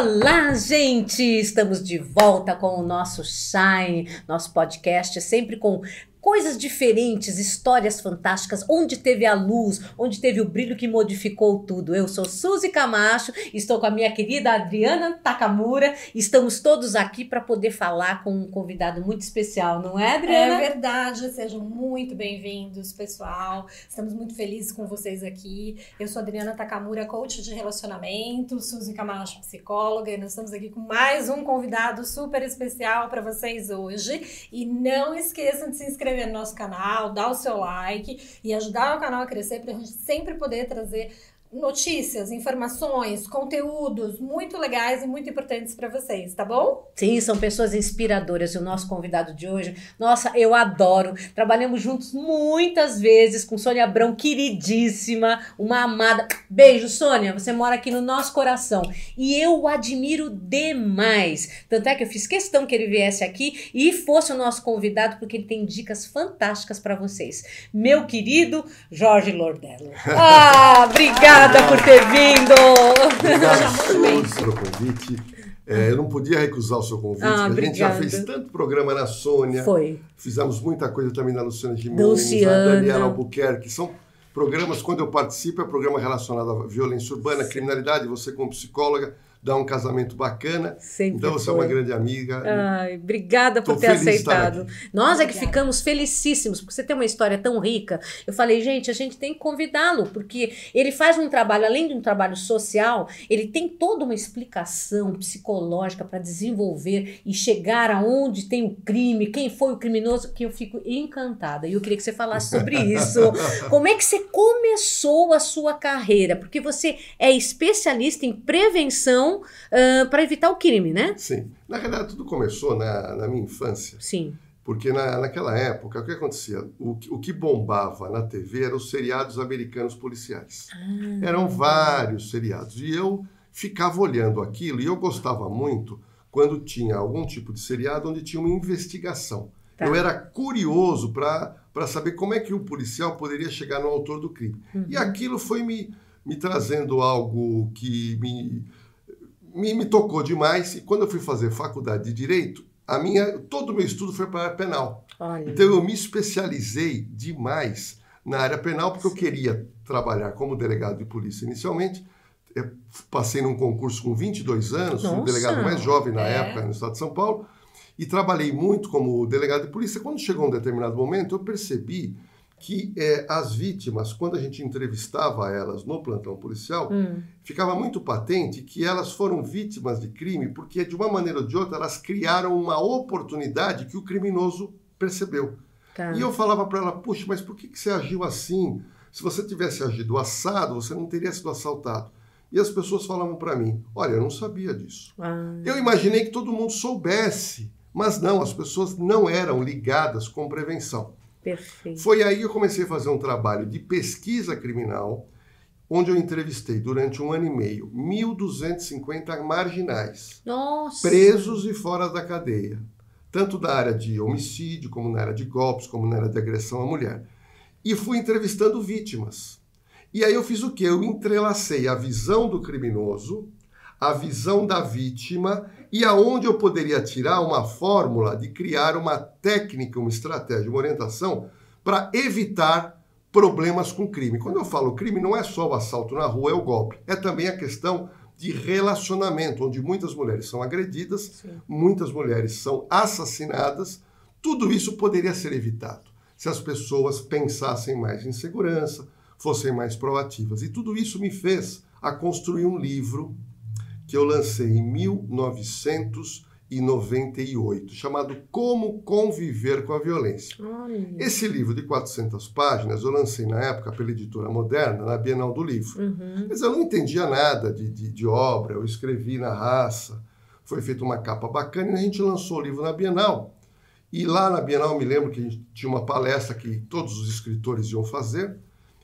Olá, gente! Estamos de volta com o nosso Shine, nosso podcast, sempre com coisas diferentes, histórias fantásticas, onde teve a luz, onde teve o brilho que modificou tudo. Eu sou Suzy Camacho, estou com a minha querida Adriana Takamura, estamos todos aqui para poder falar com um convidado muito especial, não é, Adriana? É verdade, sejam muito bem-vindos, pessoal. Estamos muito felizes com vocês aqui. Eu sou Adriana Takamura, coach de relacionamento, Suzy Camacho, psicóloga, e nós estamos aqui com mais um convidado super especial para vocês hoje. E não esqueçam de se inscrever inscrever no nosso canal, dar o seu like e ajudar o canal a crescer para a gente sempre poder trazer notícias, informações, conteúdos muito legais e muito importantes para vocês, tá bom? Sim, são pessoas inspiradoras. E o nosso convidado de hoje, nossa, eu adoro. Trabalhamos juntos muitas vezes com Sônia Abrão, queridíssima, uma amada. Beijo, Sônia, você mora aqui no nosso coração. E eu o admiro demais. Tanto é que eu fiz questão que ele viesse aqui e fosse o nosso convidado, porque ele tem dicas fantásticas para vocês. Meu querido Jorge Lordello. Ah, obrigada! Obrigada por ter vindo. Obrigado pelo convite. É, eu não podia recusar o seu convite. Ah, a gente já fez tanto programa na Sônia. Foi. Fizemos muita coisa também na Luciana Gimenez, Luciana. a Daniela Albuquerque. São programas, quando eu participo, é programa relacionado à violência urbana, criminalidade. Você, como psicóloga, dar um casamento bacana. Sempre então você foi. é uma grande amiga. Ai, obrigada por ter aceitado. Nós é que ficamos felicíssimos, porque você tem uma história tão rica. Eu falei, gente, a gente tem que convidá-lo, porque ele faz um trabalho, além de um trabalho social, ele tem toda uma explicação psicológica para desenvolver e chegar aonde tem o crime, quem foi o criminoso, que eu fico encantada. E eu queria que você falasse sobre isso. Como é que você começou a sua carreira? Porque você é especialista em prevenção uh, ah, para evitar o crime, né? Sim. Na realidade, tudo começou na, na minha infância. Sim. Porque na, naquela época, o que acontecia? O, o que bombava na TV eram os seriados americanos policiais. Ah. Eram vários seriados. E eu ficava olhando aquilo e eu gostava muito quando tinha algum tipo de seriado onde tinha uma investigação. Tá. Eu era curioso para saber como é que o policial poderia chegar no autor do crime. Uhum. E aquilo foi me, me trazendo algo que me me, me tocou demais e quando eu fui fazer faculdade de direito, a minha todo o meu estudo foi para a área penal. Olha. Então eu me especializei demais na área penal porque eu queria trabalhar como delegado de polícia inicialmente. Eu passei num concurso com 22 anos, Nossa. um delegado mais jovem na é. época no estado de São Paulo, e trabalhei muito como delegado de polícia. Quando chegou um determinado momento, eu percebi que é, as vítimas, quando a gente entrevistava elas no plantão policial, hum. ficava muito patente que elas foram vítimas de crime porque, de uma maneira ou de outra, elas criaram uma oportunidade que o criminoso percebeu. Tá. E eu falava para ela, puxa, mas por que, que você agiu assim? Se você tivesse agido assado, você não teria sido assaltado. E as pessoas falavam para mim, olha, eu não sabia disso. Ah. Eu imaginei que todo mundo soubesse, mas não, as pessoas não eram ligadas com prevenção. Perfeito. Foi aí que eu comecei a fazer um trabalho de pesquisa criminal, onde eu entrevistei durante um ano e meio 1.250 marginais, Nossa. presos e fora da cadeia, tanto da área de homicídio, como na área de golpes, como na área de agressão à mulher. E fui entrevistando vítimas. E aí eu fiz o quê? Eu entrelacei a visão do criminoso, a visão da vítima e aonde eu poderia tirar uma fórmula de criar uma técnica, uma estratégia, uma orientação para evitar problemas com crime. Quando eu falo crime, não é só o assalto na rua, é o golpe. É também a questão de relacionamento, onde muitas mulheres são agredidas, Sim. muitas mulheres são assassinadas. Tudo isso poderia ser evitado se as pessoas pensassem mais em segurança, fossem mais proativas. E tudo isso me fez a construir um livro que eu lancei em 1998, chamado Como Conviver com a Violência. Olha. Esse livro de 400 páginas eu lancei na época pela editora Moderna, na Bienal do Livro. Uhum. Mas eu não entendia nada de, de, de, obra, eu escrevi na raça, foi feita uma capa bacana e a gente lançou o livro na Bienal. E lá na Bienal eu me lembro que a gente tinha uma palestra que todos os escritores iam fazer.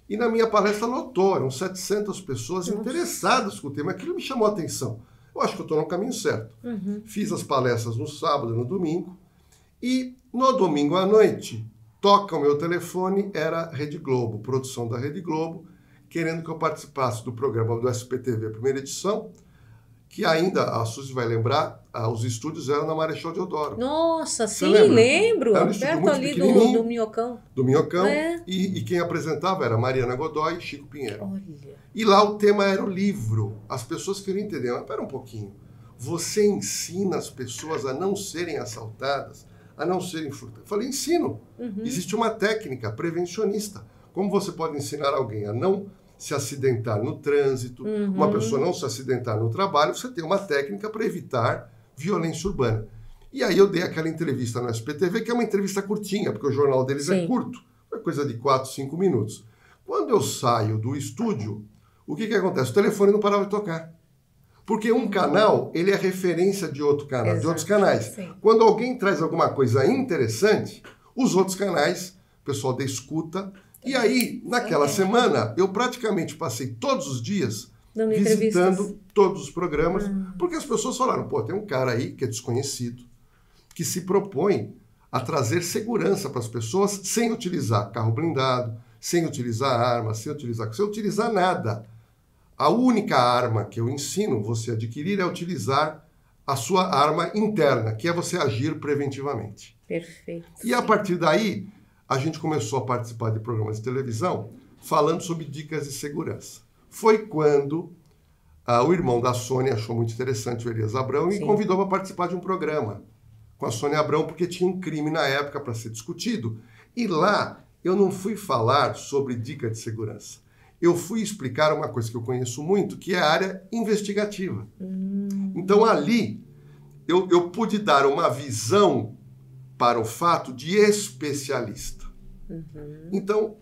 E na minha palestra lotou, eram 700 pessoas interessadas com o tema. Aquilo me chamou a atenção. Eu acho que eu estou no caminho certo. Uhum. Fiz as palestras no sábado e no domingo. E no domingo à noite, toca o meu telefone, era Rede Globo, produção da Rede Globo, querendo que eu participasse do programa do SPTV, primeira edição, que ainda, a Suzy vai lembrar, os estúdios eram na Marechal Deodoro. Nossa, sim, lembro. Era um perto ali do, do Minhocão. Do Minhocão. É. E, e, quem apresentava era Mariana Godoy e Chico Pinheiro. Olha. E lá o tema era o livro. As pessoas queriam entender, mas pera um pouquinho. Você ensina as pessoas a não serem assaltadas, a não serem furtadas. Eu falei, ensino. Uhum. Existe uma técnica prevencionista. Como você pode ensinar alguém a não se acidentar no trânsito, uhum. uma pessoa não se acidentar no trabalho, você tem uma técnica para evitar violência urbana. E aí eu dei aquela entrevista no SPTV, que é uma entrevista curtinha, porque o jornal deles é Sim. é curto, é coisa de 4, 5 minutos. Quando eu saio do estúdio, o que, que acontece? O telefone não parava de tocar. Porque um canal, ele é referência de outro canal, Exato. de outros canais. Sim. Quando alguém traz alguma coisa interessante, os outros canais, o pessoal da escuta, e aí, naquela semana, eu praticamente passei todos os dias Dando visitando todos os programas, uhum. porque as pessoas falaram: pô, tem um cara aí que é desconhecido, que se propõe a trazer segurança para as pessoas sem utilizar carro blindado, sem utilizar arma, sem utilizar, sem utilizar nada. A única arma que eu ensino você adquirir é utilizar a sua arma interna, que é você agir preventivamente. Perfeito. E a partir daí, a gente começou a participar de programas de televisão falando sobre dicas de segurança. Foi quando ah, o irmão da Sônia achou muito interessante o Elias Abrão e convidou para participar de um programa com a Sônia Abrão, porque tinha um crime na época para ser discutido. E lá eu não fui falar sobre dica de segurança. Eu fui explicar uma coisa que eu conheço muito, que é a área investigativa. Hum. Então ali eu, eu pude dar uma visão para o fato de especialista. Uhum. Então,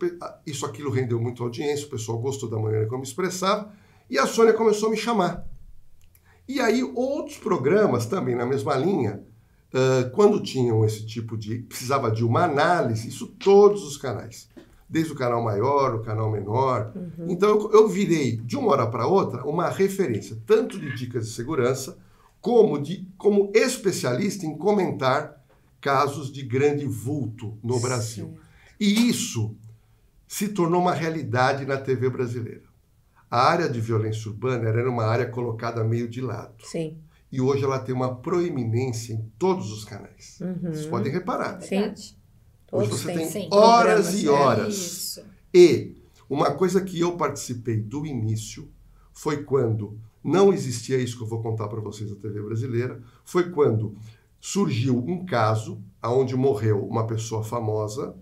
isso aquilo rendeu muito audiência, o pessoal gostou da maneira como expressava, e a Sônia começou a me chamar. E aí, outros programas também na mesma linha, uh, quando tinham esse tipo de. precisava de uma análise, isso todos os canais. Desde o canal maior, o canal menor. Uhum. Então, eu, eu virei, de uma hora para outra, uma referência, tanto de dicas de segurança, como, de, como especialista em comentar casos de grande vulto no Sim. E isso se tornou uma realidade na TV brasileira. A área de violência urbana era uma área colocada meio de lado. Sim. E hoje ela tem uma proeminência em todos os canais. Uhum. Vocês podem reparar. Sim. Hoje você tem Sim. horas e horas. É e uma coisa que eu participei do início foi quando não existia isso que eu vou contar para vocês da TV brasileira, foi quando surgiu um caso onde morreu uma pessoa famosa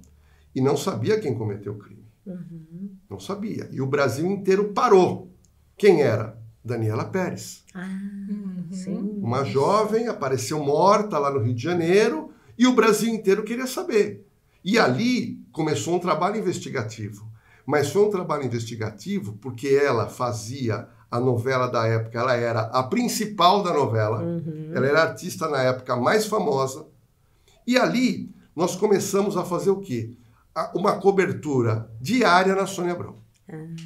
e não sabia quem cometeu o crime. Uhum. Não sabia. E o Brasil inteiro parou. Quem era? Daniela Pérez. Ah, uhum. Uma jovem apareceu morta lá no Rio de Janeiro e o Brasil inteiro queria saber. E ali começou um trabalho investigativo. Mas foi um trabalho investigativo porque ela fazia a novela da época, ela era a principal da novela, uhum. ela era a artista na época mais famosa. E ali nós começamos a fazer o quê? Uma cobertura diária na Sônia Abrão. Uhum.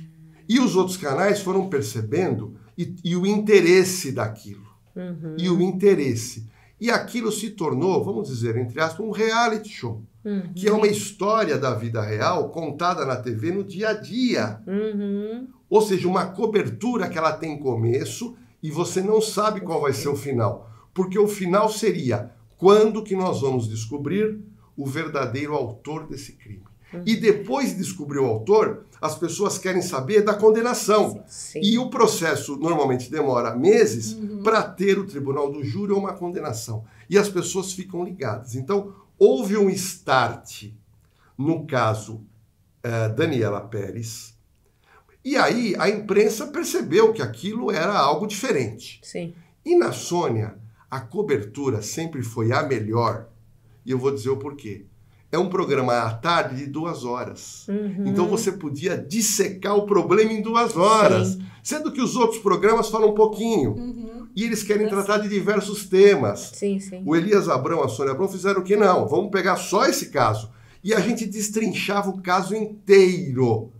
E os outros canais foram percebendo e, e o interesse daquilo. Uhum. E o interesse. E aquilo se tornou, vamos dizer, entre aspas, um reality show. Uhum. Que é uma história da vida real contada na TV no dia a dia. Uhum. Ou seja, uma cobertura que ela tem começo e você não sabe qual vai ser o final. Porque o final seria quando que nós vamos descobrir o verdadeiro autor desse crime. E depois de descobrir o autor, as pessoas querem saber da condenação. Sim. E o processo normalmente demora meses uhum. para ter o tribunal do júri uma condenação. E as pessoas ficam ligadas. Então, houve um start no caso uh, Daniela Pérez, e aí a imprensa percebeu que aquilo era algo diferente. Sim. E na Sônia, a cobertura sempre foi a melhor. E eu vou dizer o porquê. É um programa à tarde de duas horas. Uhum. Então você podia dissecar o problema em duas horas. Sim. Sendo que os outros programas falam um pouquinho. Uhum. E eles querem tratar de diversos temas. Sim, sim. O Elias Abrão, a Sônia Abrão fizeram o que? Não, vamos pegar só esse caso. E a gente destrinchava o caso inteiro,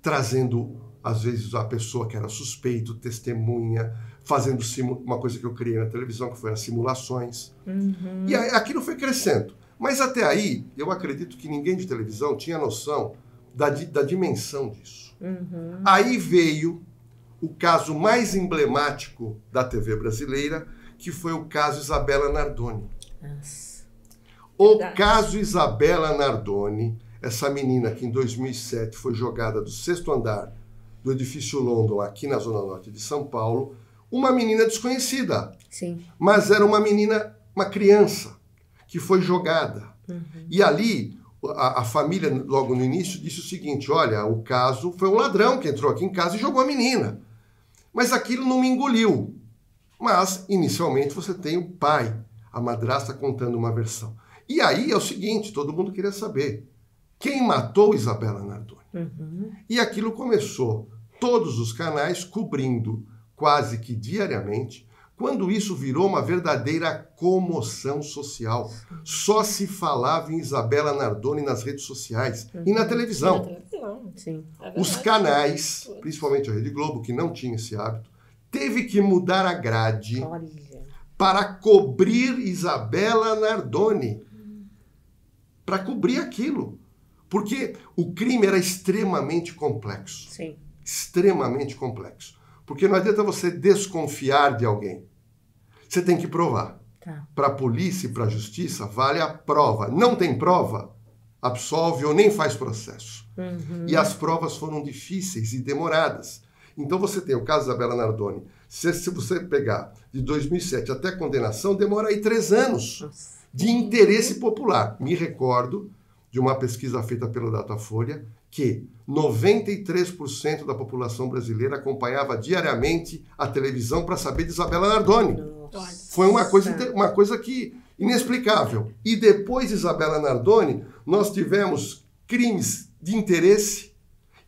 trazendo às vezes a pessoa que era suspeito, testemunha, fazendo uma coisa que eu criei na televisão, que foi as simulações. Uhum. E aquilo foi crescendo. Mas até aí, eu acredito que ninguém de televisão tinha noção da, da dimensão disso. Uhum. Aí veio o caso mais emblemático da TV brasileira, que foi o caso Isabela Nardoni. Nossa. O Verdade. caso Isabela Nardoni, essa menina que em 2007 foi jogada do sexto andar do edifício London, aqui na Zona Norte de São Paulo, uma menina desconhecida. Sim. Mas era uma menina, uma criança, que foi jogada. Uhum. E ali, a, a, família, logo no início, disse o seguinte: olha, o caso foi um ladrão que entrou aqui em casa e jogou a menina. Mas aquilo não me engoliu. Mas, inicialmente, você tem o pai, a madrasta contando uma versão. E aí é o seguinte: todo mundo queria saber quem matou Isabela Nardoni. Uhum. E aquilo começou, todos os canais cobrindo quase que diariamente, quando isso virou uma verdadeira comoção social. Só se falava em Isabela Nardoni nas redes sociais uhum. e na televisão. Na televisão. Sim. É Os canais, principalmente a Rede Globo, que não tinha esse hábito, teve que mudar a grade Olha. para cobrir Isabela Nardoni. Para cobrir aquilo. Porque o crime era extremamente complexo. Sim. Extremamente complexo. Porque não adianta você desconfiar de alguém. Você tem que provar. Tá. Para a polícia e para a justiça, vale a prova. Não tem prova, absolve ou nem faz processo. Uhum. E as provas foram difíceis e demoradas. Então você tem o caso da Bela Nardoni. Se, se você pegar de 2007 até a condenação, demora aí três anos Nossa. de interesse popular. Me recordo de uma pesquisa feita pela Datafolha que 93% da população brasileira acompanhava diariamente a televisão para saber de Isabela Nardoni. Nossa. Foi uma coisa, uma coisa que inexplicável. E depois de Isabela Nardoni, nós tivemos crimes de interesse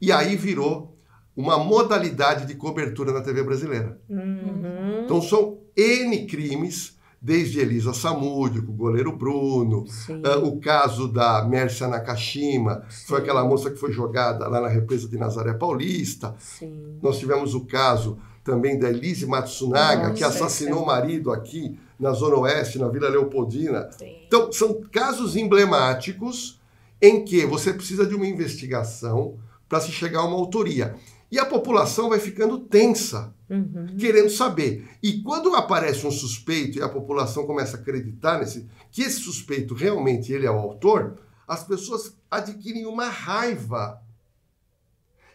e aí virou uma modalidade de cobertura na TV brasileira. Uhum. Então são N crimes desde Elisa Samúdio, o goleiro Bruno, uh, o caso da Mércia Nakashima, Sim. foi aquela moça que foi jogada lá na represa de Nazaré Paulista. Sim. Nós tivemos o caso também da Elise Matsunaga, Nossa, que assassinou o marido aqui na Zona Oeste, na Vila Leopoldina. Sim. Então, são casos emblemáticos em que você precisa de uma investigação para se chegar a uma autoria. E a população vai ficando tensa, uhum. querendo saber. E quando aparece um suspeito e a população começa a acreditar nesse, que esse suspeito realmente ele é o autor, as pessoas adquirem uma raiva.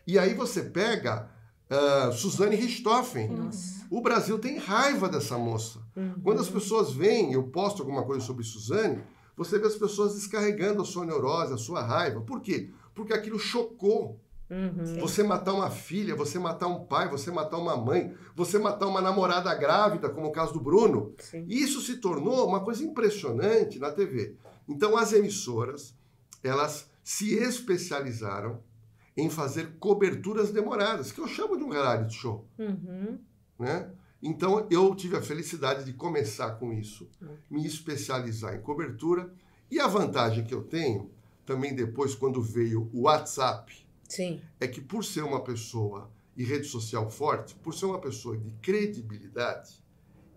E aí você pega uh, Suzane Richthofen. Nossa. O Brasil tem raiva dessa moça. Uhum. Quando as pessoas veem, eu posto alguma coisa sobre Suzane, você vê as pessoas descarregando a sua neurose, a sua raiva. Por quê? Porque aquilo chocou Uhum. Você matar uma filha, você matar um pai, você matar uma mãe, você matar uma namorada grávida, como o caso do Bruno. Sim. Isso se tornou uma coisa impressionante na TV. Então as emissoras, elas se especializaram em fazer coberturas demoradas, que eu chamo de um reality show. Uhum. Né? Então eu tive a felicidade de começar com isso, me especializar em cobertura. E a vantagem que eu tenho, também depois, quando veio o WhatsApp, Sim. é que por ser uma pessoa e rede social forte, por ser uma pessoa de credibilidade,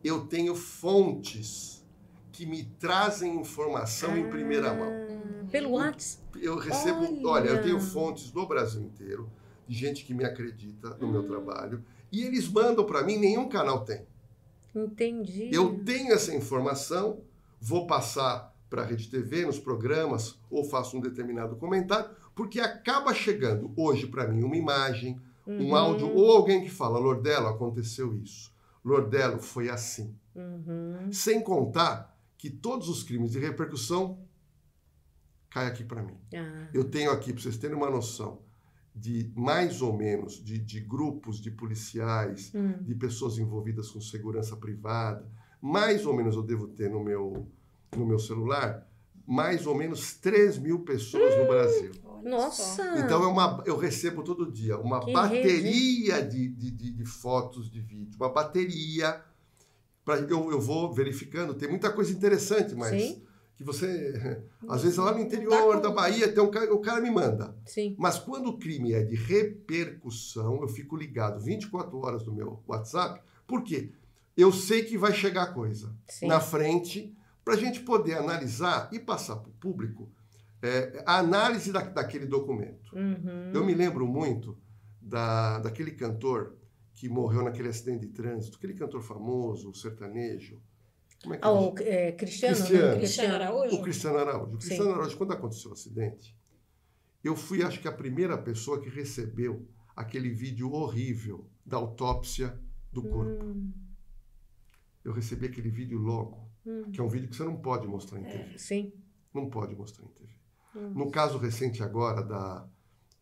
eu tenho fontes que me trazem informação ah, em primeira ah, mão. Pelo WhatsApp? Eu recebo, olha. olha, eu tenho fontes do Brasil inteiro, de gente que me acredita no meu trabalho, e eles mandam para mim, nenhum canal tem. Entendi. Eu tenho essa informação, vou passar para a Rede TV, nos programas, ou faço um determinado comentário, porque acaba chegando hoje para mim uma imagem, uhum. um áudio, ou alguém que fala: Lordelo, aconteceu isso. Lordelo, foi assim. Uhum. Sem contar que todos os crimes de repercussão caem aqui para mim. Ah. Eu tenho aqui, para vocês terem uma noção, de mais ou menos de, de grupos de policiais, uhum. de pessoas envolvidas com segurança privada, mais ou menos eu devo ter no meu, no meu celular mais ou menos 3 mil pessoas no Brasil. Nossa! Então é uma, eu recebo todo dia uma que bateria de, de, de, de, fotos, de vídeo, uma bateria. Pra, eu, eu vou verificando, tem muita coisa interessante, mas Sim. que você. Às vezes lá no interior da Bahia tem um cara, o cara me manda. Sim. Mas quando o crime é de repercussão, eu fico ligado 24 horas no meu WhatsApp. Por quê? Eu sei que vai chegar coisa Sim. na frente para a gente poder analisar e passar para o público é, a análise da, daquele documento. Uhum. Eu me lembro muito da, daquele cantor que morreu naquele acidente de trânsito, aquele cantor famoso, o sertanejo. Como é que ah, o é, Cristiano, Cristiano. Né? Cristiano Araújo? O Cristiano Araújo. O Cristiano Sim. Araújo, quando aconteceu o acidente, eu fui, acho que, a primeira pessoa que recebeu aquele vídeo horrível da autópsia do corpo. Hum. Eu recebi aquele vídeo logo, hum. que é um vídeo que você não pode mostrar em TV. É, sim. Não pode mostrar em TV. Hum. No caso recente agora da,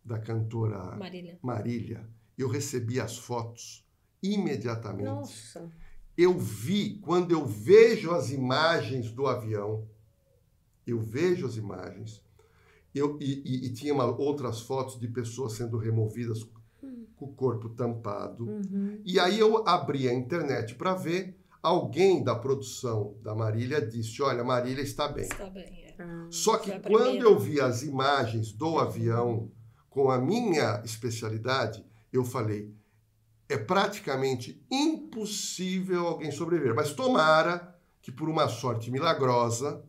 da cantora Marília. Marília, eu recebi as fotos imediatamente. Nossa. Eu vi, quando eu vejo as imagens do avião, eu vejo as imagens, eu, e, e, e tinha uma, outras fotos de pessoas sendo removidas hum. com o corpo tampado. Uhum. E aí eu abri a internet para ver. Alguém da produção da Marília disse: Olha, Marília está bem. Está bem, é. Ah, Só que quando eu vi as imagens do avião com a minha especialidade, eu falei: é praticamente impossível alguém sobreviver. Mas tomara que, por uma sorte milagrosa,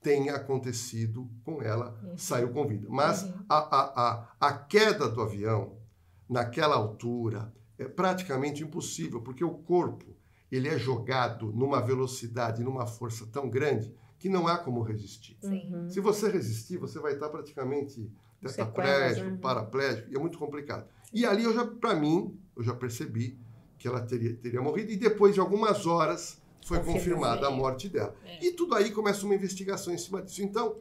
tenha acontecido com ela, uhum. saiu com vida. Mas uhum. a, a, a, a queda do avião, naquela altura, é praticamente impossível, porque o corpo ele é jogado numa velocidade, numa força tão grande que não há como resistir. Uhum. Se você resistir, você vai estar praticamente tetraplégico, uhum. paraplégico, e é muito complicado. E ali eu já, para mim, eu já percebi que ela teria, teria morrido e depois de algumas horas foi confirmada a morte dela. É. E tudo aí começa uma investigação em cima disso. Então,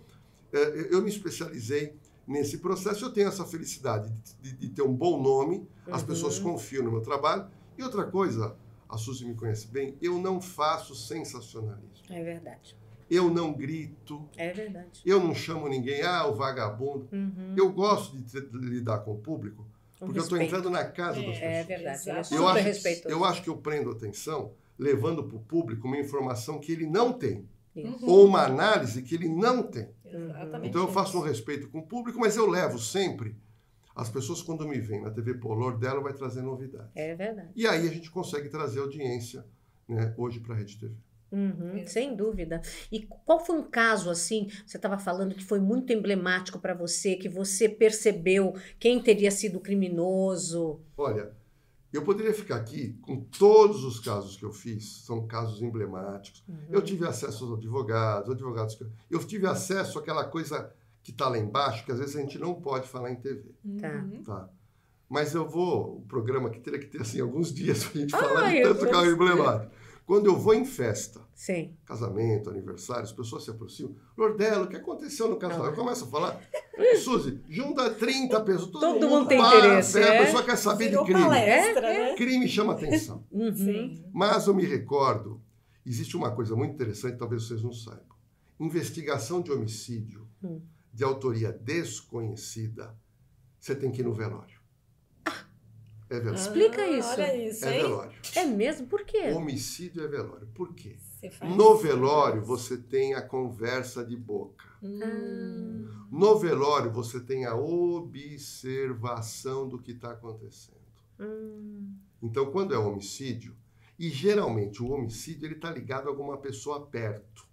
é, eu me especializei nesse processo. Eu tenho essa felicidade de, de, de ter um bom nome, as uhum. pessoas confiam no meu trabalho. E outra coisa, a Suzy me conhece bem, eu não faço sensacionalismo. É verdade. Eu não grito. É verdade. Eu não chamo ninguém, ah, o vagabundo. Uhum. Eu gosto de, de, lidar com o público, porque eu estou entrando na casa é, das pessoas. É verdade. É eu, acho, eu acho que eu prendo atenção levando para o público uma informação que ele não tem. Uhum. Ou uma análise que ele não tem. Exatamente então eu faço um respeito com o público, mas eu levo sempre. As pessoas, quando me veem na TV Polor, dela vai trazer novidades. É verdade. E aí a gente consegue trazer audiência né, hoje para a Rede TV. Uhum, sem dúvida. E qual foi um caso assim? Você estava falando que foi muito emblemático para você, que você percebeu quem teria sido criminoso? Olha, eu poderia ficar aqui com todos os casos que eu fiz, são casos emblemáticos. Uhum. Eu tive acesso aos advogados, advogados. Eu tive acesso àquela coisa que está lá embaixo, que às vezes a gente não pode falar em TV. Tá. tá. Mas eu vou, o programa aqui teria que ter assim, alguns dias para a gente falar de tanto carro emblemático. Quando eu vou em festa, Sim. casamento, aniversário, as pessoas se aproximam. Lordelo, o que aconteceu no casamento? Eu começo a falar. Suzy, junta 30 pessoas. Todo, todo mundo, mundo tem para, interesse. É? A pessoa quer saber Virou de crime. Palestra, é, né? Crime chama atenção. uhum. Mas eu me recordo, existe uma coisa muito interessante, talvez vocês não saibam. Investigação de homicídio hum. de autoria desconhecida, você tem que ir no velório. É velório. Explica ah, isso. Olha isso, é velório. É mesmo? Por quê? Homicídio é velório. Por quê? No velório você tem a conversa de boca. Hum. No velório você tem a observação do que está acontecendo. Hum. Então, quando é homicídio, e geralmente o homicídio ele está ligado a alguma pessoa perto.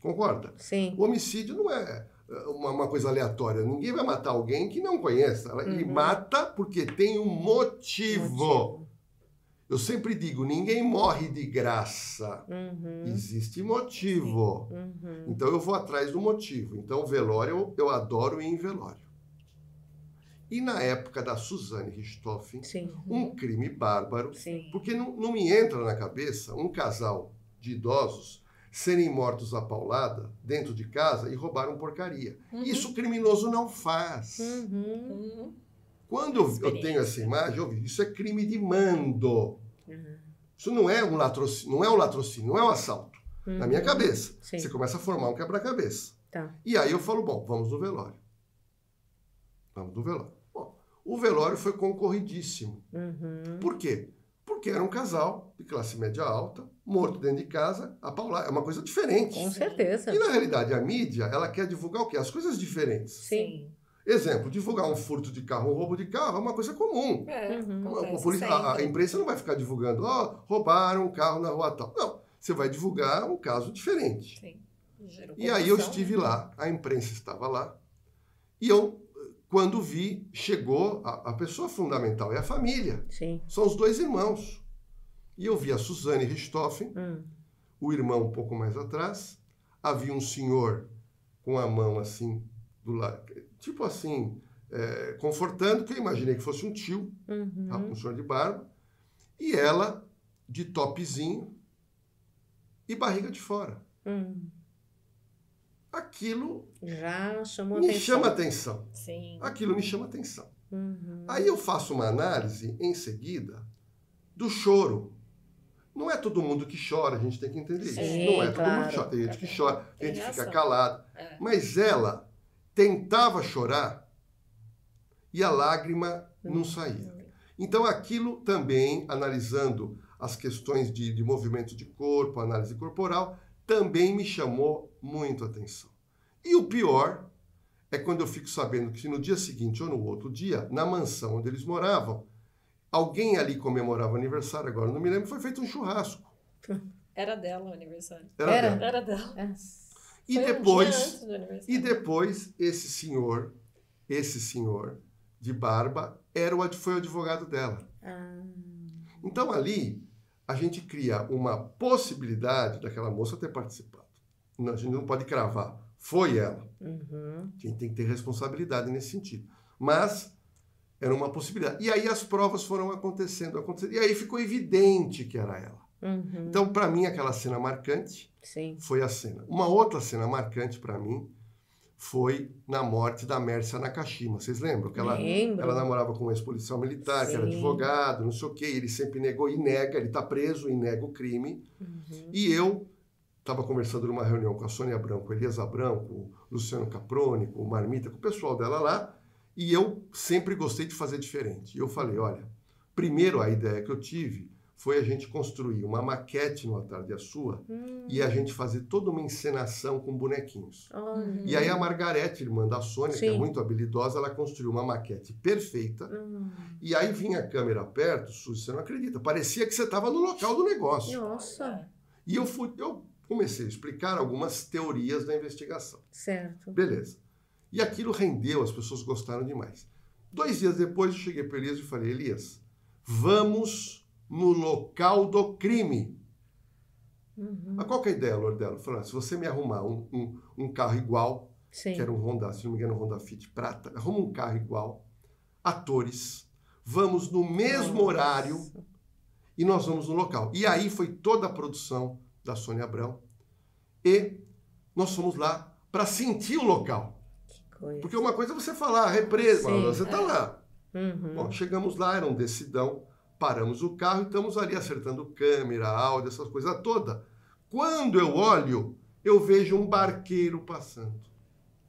Concorda? Sim. O homicídio não é uma, uma, coisa aleatória. Ninguém vai matar alguém que não conheça. Ele uhum. mata porque tem um motivo. motivo. Eu sempre digo, ninguém morre de graça. Uhum. Existe motivo. Uhum. Então eu vou atrás do motivo. Então velório, eu, adoro ir em velório. E na época da Suzane Richthofen, um crime bárbaro, Sim. porque não, não me entra na cabeça um casal de idosos serem mortos a paulada dentro de casa e roubaram porcaria. Uhum. Isso o criminoso não faz. Uhum. Quando eu, eu, tenho essa imagem, eu vi, isso é crime de mando. Uhum. Isso não é um latrocínio, não é um latrocínio, não é um assalto. Na minha uhum. cabeça. Sim. Você começa a formar um quebra-cabeça. Tá. E aí eu falo, bom, vamos no velório. Vamos no velório. Bom, o velório foi concorridíssimo. Uhum. Por quê? Porque era um casal de classe média alta, morto dentro de casa, a Paula é uma coisa diferente. Com certeza. E na realidade a mídia, ela quer divulgar o quê? As coisas diferentes. Sim. Exemplo, divulgar um furto de carro, um roubo de carro é uma coisa comum. É, uhum. a, a, imprensa não vai ficar divulgando, ó, oh, roubaram um carro na rua tal. Não, você vai divulgar um caso diferente. Sim. e aí eu estive lá, a imprensa estava lá, e eu quando vi, chegou a, a pessoa fundamental, é a família. Sim. São os dois irmãos. E eu vi a Suzane Richthofen, Hum. o irmão um pouco mais atrás. Havia um senhor com a mão assim, do lado, tipo assim, é, confortando, que eu imaginei que fosse um tio, Uhum. tá? um senhor de barba. E ela de topzinho e barriga de fora. Hum. Aquilo Já chamou me atenção. chama atenção. Sim. Aquilo me chama atenção. Uhum. Aí eu faço uma análise em seguida do choro. Não é todo mundo que chora, a gente tem que entender isso. Sim, Não é todo mundo claro. que chora. Tem gente que chora, tem gente que fica calado. É. Mas ela tentava chorar e a lágrima não saía. Então aquilo também, analisando as questões de, de movimento de corpo, análise corporal, também me chamou muito atenção. E o pior é quando eu fico sabendo que no dia seguinte ou no outro dia, na mansão onde eles moravam, alguém ali comemorava o aniversário, agora não me lembro, foi feito um churrasco. Era dela o aniversário. Era Era? dela. Era dela. É. E Foi um dia depois, antes do aniversário. e depois esse senhor, esse senhor de barba, era o, foi o advogado dela. Ah, Então ali a gente cria uma possibilidade daquela moça ter participado. Não, a gente não pode cravar. Foi ela. uhum. A gente tem que ter responsabilidade nesse sentido. Mas era uma possibilidade. E aí as provas foram acontecendo, acontecendo. E aí ficou evidente que era ela. Uhum. Então, para mim, aquela cena marcante Sim. foi a cena. Uma outra cena marcante para mim foi na morte da Mércia Nakashima. Vocês lembram? Que ela, Lembro. ela namorava com um ex-policial militar, que era Sim. advogado, não sei o quê. Ele sempre negou e nega, ele está preso e nega o crime. Uhum. E eu estava conversando numa reunião com a Sônia Branco, Elias Abrão, com o Luciano Caproni, com o Marmita, com o pessoal dela lá, e eu sempre gostei de fazer diferente. E eu falei, olha, primeiro a ideia que eu tive foi a gente construir uma maquete no altar de Açua Hum. e a gente fazer toda uma encenação com bonequinhos. Olha. E aí a Margarete, irmã da Sônia, que é Sim. muito habilidosa, ela construiu uma maquete perfeita. Hum. E aí vinha a câmera perto, Suzy, você não acredita, parecia que você estava no local do negócio. Nossa. E eu fui, eu comecei a explicar algumas teorias da investigação. Certo. Beleza. E aquilo rendeu, as pessoas gostaram demais. Dois dias depois eu cheguei para Elias e falei, Elias, vamos no local do crime. Uhum. Mas qual que é a ideia, Lordelo? Falei, ah, se você me arrumar um, um, um carro igual, Sim. que era um Honda, se não me engano, um Honda Fit prata, arruma um carro igual, atores, vamos no mesmo Nossa. horário e nós vamos no local. E aí foi toda a produção da Sônia Abrão e nós fomos lá para sentir o local. Que coisa. Porque uma coisa é você falar, represa, Sim. você está lá. Uhum. Bom, chegamos lá, era um decidão, paramos o carro e estamos ali acertando câmera, áudio, essas coisas todas. Quando eu olho, eu vejo um barqueiro passando.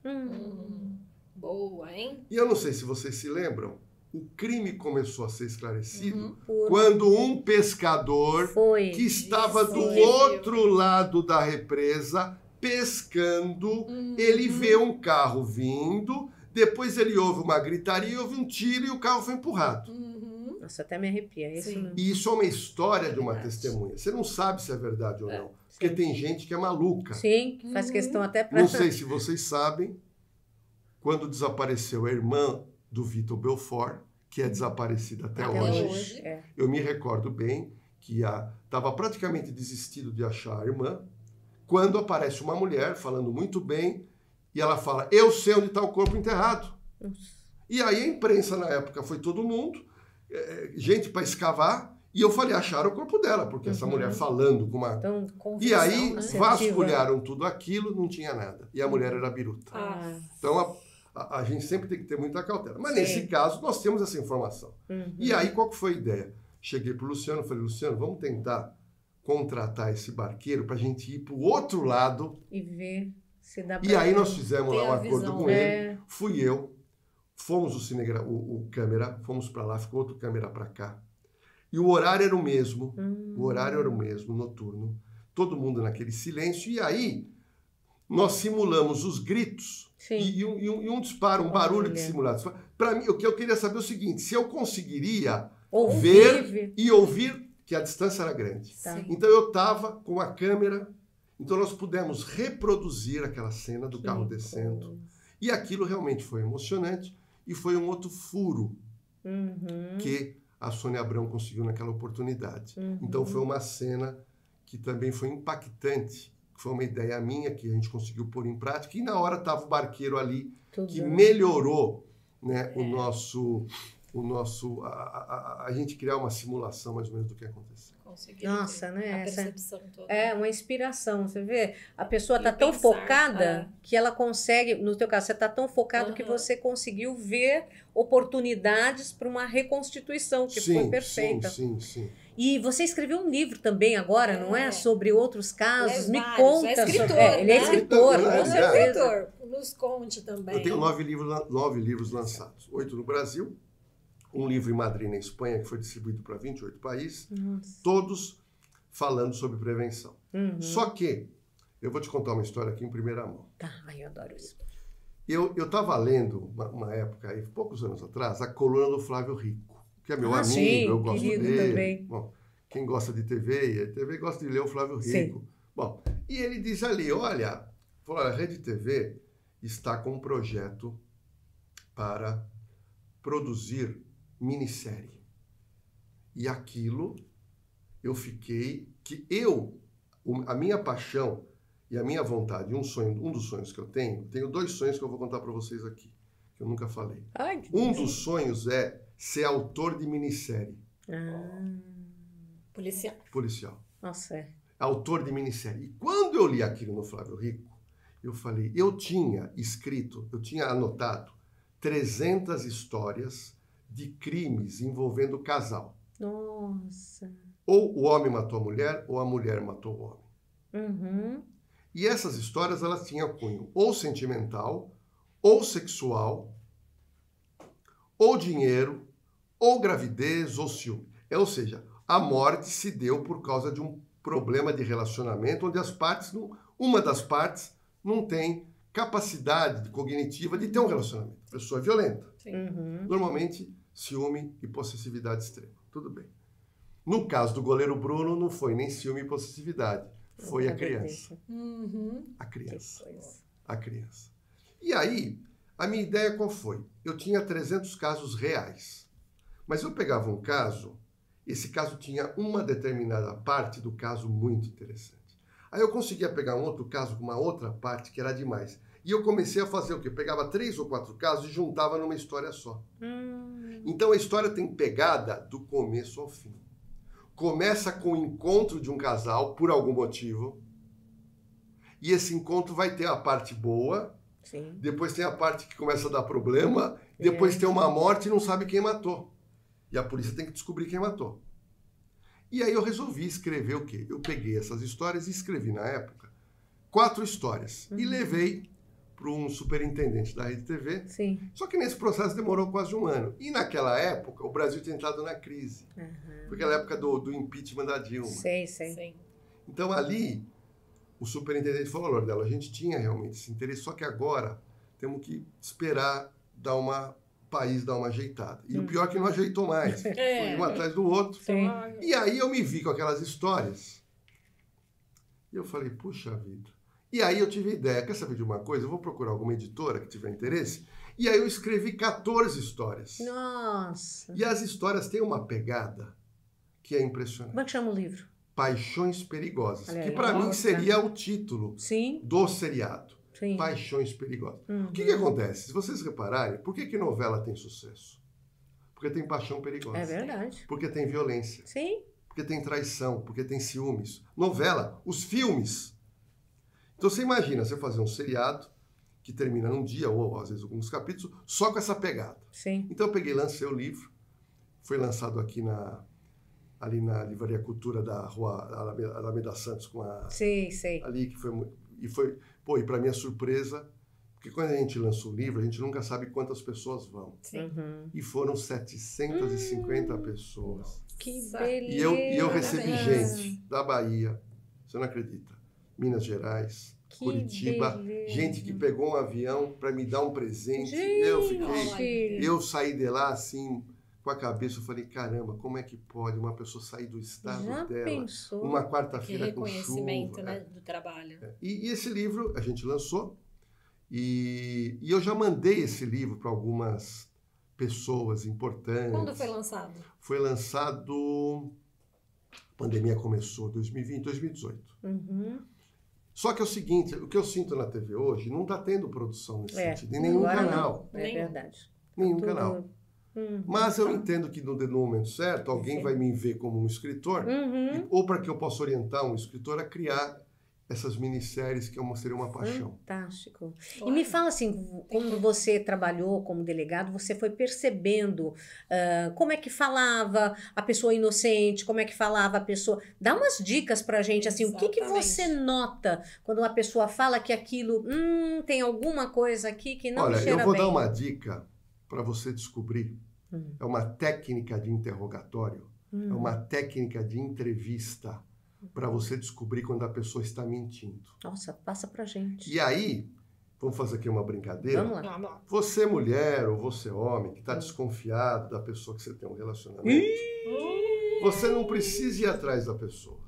Hum. Hum, boa, hein? E eu não sei se vocês se lembram, o crime começou a ser esclarecido Uhum. Por- quando um pescador Foi. que estava Isso, do outro lado da represa pescando, Uhum. ele vê um carro vindo, depois ele ouve uma gritaria, ouve um tiro e o carro foi empurrado. Uhum. Nossa, até me arrepia. Isso Sim. mesmo. E isso é uma história de uma testemunha. Você não sabe se é verdade ou É, não. Porque sim. tem gente que é maluca. Sim, faz Uhum. questão até pra. Não sei se vocês sabem, quando desapareceu a irmã do Vitor Belfort, que é desaparecida até, Até hoje, hoje. É. eu me recordo bem que estava praticamente desistido de achar a irmã, quando aparece uma mulher falando muito bem e ela fala: Eu sei onde está o corpo enterrado. Nossa. E aí a imprensa na época foi todo mundo, eh, gente para escavar, e eu falei: acharam o corpo dela, porque essa Uhum. mulher falando com uma. Então, E aí? Assertiva. vasculharam tudo aquilo, não tinha nada. E a mulher era biruta. Ah. Então a, a- a gente sempre tem que ter muita cautela. Mas Sim. nesse caso, nós temos essa informação. Uhum. E aí, qual que foi a ideia? Cheguei para o Luciano falei, Luciano, vamos tentar contratar esse barqueiro para a gente ir para o outro lado. E ver se dá E aí nós fizemos lá um acordo visão, com né? ele. É. Fui eu, fomos o, cinegra, o, o câmera, fomos para lá, ficou outro câmera para cá. E o horário era o mesmo, Hum. o horário era o mesmo, noturno. Todo mundo naquele silêncio. E aí, nós simulamos os gritos. E, e um, e um- e um disparo, um barulho Olha. simulado. Para mim, o que eu queria saber é o seguinte: se eu conseguiria Ouvir. ver e ouvir que a distância era grande. Tá. Então eu estava com a câmera, então nós pudemos reproduzir aquela cena do carro descendo. coisa. E aquilo realmente foi emocionante. E foi um outro furo Uhum. que a Sônia Abrão conseguiu naquela oportunidade. Uhum. Então foi uma cena que também foi impactante, que foi uma ideia minha que a gente conseguiu pôr em prática e na hora estava o barqueiro ali Tudo. que melhorou né, É. o nosso o nosso a, a, a- a gente criar uma simulação mais ou menos do que aconteceu. Conseguir Nossa, né, A essa- percepção toda. É uma inspiração, você vê? A pessoa E tá tão focada é. que ela consegue, no teu caso, você tá tão focado que Aham. você conseguiu ver oportunidades para uma reconstituição que foi perfeita. Sim, sim, sim. E você escreveu um livro também agora, não é? É. Sobre outros casos. É Me vários, conta é sobre. escritor, É, ele é né? escritor, Não, com é, Você é certeza. escritor, nos conte também. Eu tenho nove livros, nove livros lançados. Oito no Brasil, um livro em Madrid, na Espanha, que foi distribuído para 28 países, Nossa. todos falando sobre prevenção. Uhum. Só que, eu vou te contar uma história aqui em primeira mão. Tá, ai, eu adoro isso. Eu estava lendo, uma, uma época aí, poucos anos atrás, a coluna do Flávio Rico, que é meu Ah, amigo, sim, eu gosto dele. também. Bom, quem gosta de TV, e TV gosta de ler o Flávio Sim. Rico. Bom, e ele diz ali, olha, falou, a Rede TV está com um projeto para produzir minissérie. E aquilo eu fiquei que eu a minha paixão e a minha vontade, um sonho, um dos sonhos que eu tenho, tenho dois sonhos que eu vou contar para vocês aqui, que eu nunca falei. Ai, Um dos sonhos é ser autor de minissérie Ah, Policial. policial. nossa, é. Autor de minissérie. E quando eu li aquilo no Flávio Rico, eu falei, eu tinha escrito, eu tinha anotado 300 histórias de crimes envolvendo casal. Nossa. Ou o homem matou a mulher, ou a mulher matou o homem. Uhum. E essas histórias elas tinham cunho ou sentimental, ou sexual, ou dinheiro, ou gravidez, ou ciúme. É, ou seja, a morte se deu por causa de um problema de relacionamento onde as partes, não, uma das partes não tem capacidade cognitiva de ter um relacionamento. A pessoa é violenta. Sim. Uhum. Normalmente, ciúme e possessividade extrema. Tudo bem. No caso do goleiro Bruno, não foi nem ciúme e possessividade. Foi a criança. Uhum. A criança. coisa. A criança. E aí, a minha ideia qual foi? Eu tinha 300 casos reais. Mas eu pegava um caso, esse caso tinha uma determinada parte do caso muito interessante. Aí eu conseguia pegar um outro caso com uma outra parte que era demais. E eu comecei a fazer o quê? Eu pegava três ou quatro casos e juntava numa história só. Hum, Então a história tem pegada do começo ao fim. Começa com o encontro de um casal por algum motivo. E esse encontro vai ter a parte boa, sim. depois tem a parte que começa a dar problema, depois tem uma morte e não sabe quem matou. E a polícia tem que descobrir quem matou. E aí eu resolvi escrever o quê? Eu peguei essas histórias e escrevi na época quatro histórias e levei para um superintendente da Rede TV Sim. só que nesse processo demorou quase um ano. E naquela época, o Brasil tinha entrado na crise. Uhum. Foi aquela época do, do impeachment da Dilma. Sei, sei. Sim. Então ali, o superintendente falou, Lordela, a gente tinha realmente esse interesse, só que agora temos que esperar dar uma país dar uma ajeitada. E o pior é que não ajeitou mais. É. Foi um atrás do outro. Sim. E aí eu me vi com aquelas histórias. E eu falei, puxa vida. E aí eu tive a ideia, quer saber de uma coisa? Eu vou procurar alguma editora que tiver interesse. E aí eu escrevi 14 histórias. Nossa. E as histórias têm uma pegada que é impressionante. Como é que chama o livro? Paixões Perigosas, Olha que para mim seria o título Sim, do seriado. Sim. Paixões Perigosas. Uhum. O que, que acontece? Se vocês repararem, por que, que novela tem sucesso? Porque tem paixão perigosa. É verdade. Porque tem violência. Sim. porque tem traição, porque tem ciúmes. Novela, os filmes. Então você imagina você fazer um seriado que termina num dia, ou às vezes alguns capítulos, só com essa pegada. Sim. Então eu peguei, lancei o livro, foi lançado aqui na ali na Livraria Cultura da Rua Alameda, Santos com a Sei, sei. ali que foi e foi, pô, e para minha surpresa, porque quando a gente lança o livro, a gente nunca sabe quantas pessoas vão. Sim. Uhum. E foram 750 pessoas. Que beleza. E eu, e eu recebi Parabéns. gente da Bahia, você não acredita, Minas Gerais, Que Curitiba, beleza. gente que pegou um avião para me dar um presente. Gente. Eu fiquei, eu saí de lá assim com a cabeça, eu falei, caramba, como é que pode uma pessoa sair do estado Já dela pensou? uma quarta-feira com reconhecimento chuva? né, do trabalho. É. E, e esse livro a gente lançou e, e eu já mandei esse livro para algumas pessoas importantes. Quando foi lançado? Foi lançado. A pandemia começou 2020, 2018. Uhum. Só que é o seguinte, o que eu sinto na TV hoje não está tendo produção nesse É, sentido, em nenhum agora não. canal. É verdade. Nenhum Tudo- canal. Hum. Mas eu entendo que no, no momento certo, alguém Sim. vai me ver como um escritor, Uhum. e- ou para que eu possa orientar um escritor a criar essas minisséries que é uma, seria uma paixão. Fantástico. E Olha. me fala assim, quando você trabalhou como delegado, você foi percebendo ah, como é que falava a pessoa inocente, como é que falava a pessoa. Dá umas dicas pra gente, assim, o que, que Exatamente. você nota quando uma pessoa fala que aquilo, hum, tem alguma coisa aqui que não Olha, cheira eu vou bem. dar uma dica para você descobrir. Hum. É uma técnica de interrogatório, Hum. é uma técnica de entrevista para você descobrir quando a pessoa está mentindo. Nossa, passa pra gente. E aí, vamos fazer aqui uma brincadeira. Vamos lá. Vamos lá. Você, mulher, ou você, homem, que está Hum. desconfiado da pessoa que você tem um relacionamento, você não precisa ir atrás da pessoa.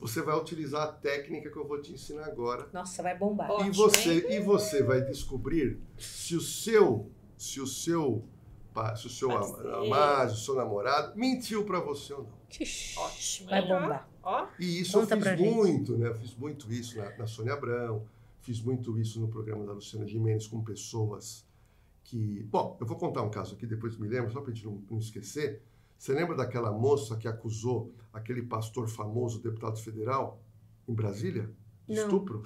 Você vai utilizar a técnica que eu vou te ensinar agora. Nossa, vai bombar. E Ótimo, você, e você vai descobrir se o seu, se o seu, se o seu amado, o seu namorado mentiu para você ou não. Ixi, Ótimo. Vai bombar. Ó, E isso Conta eu fiz gente. muito, né? Eu fiz muito isso na, na Sônia Abrão, fiz muito isso no programa da Luciana Gimenez com pessoas que. Bom, eu vou contar um caso aqui, depois me lembro, só para a gente não, não esquecer. Você lembra daquela moça que acusou aquele pastor famoso, deputado federal, em Brasília? De Não. estupro?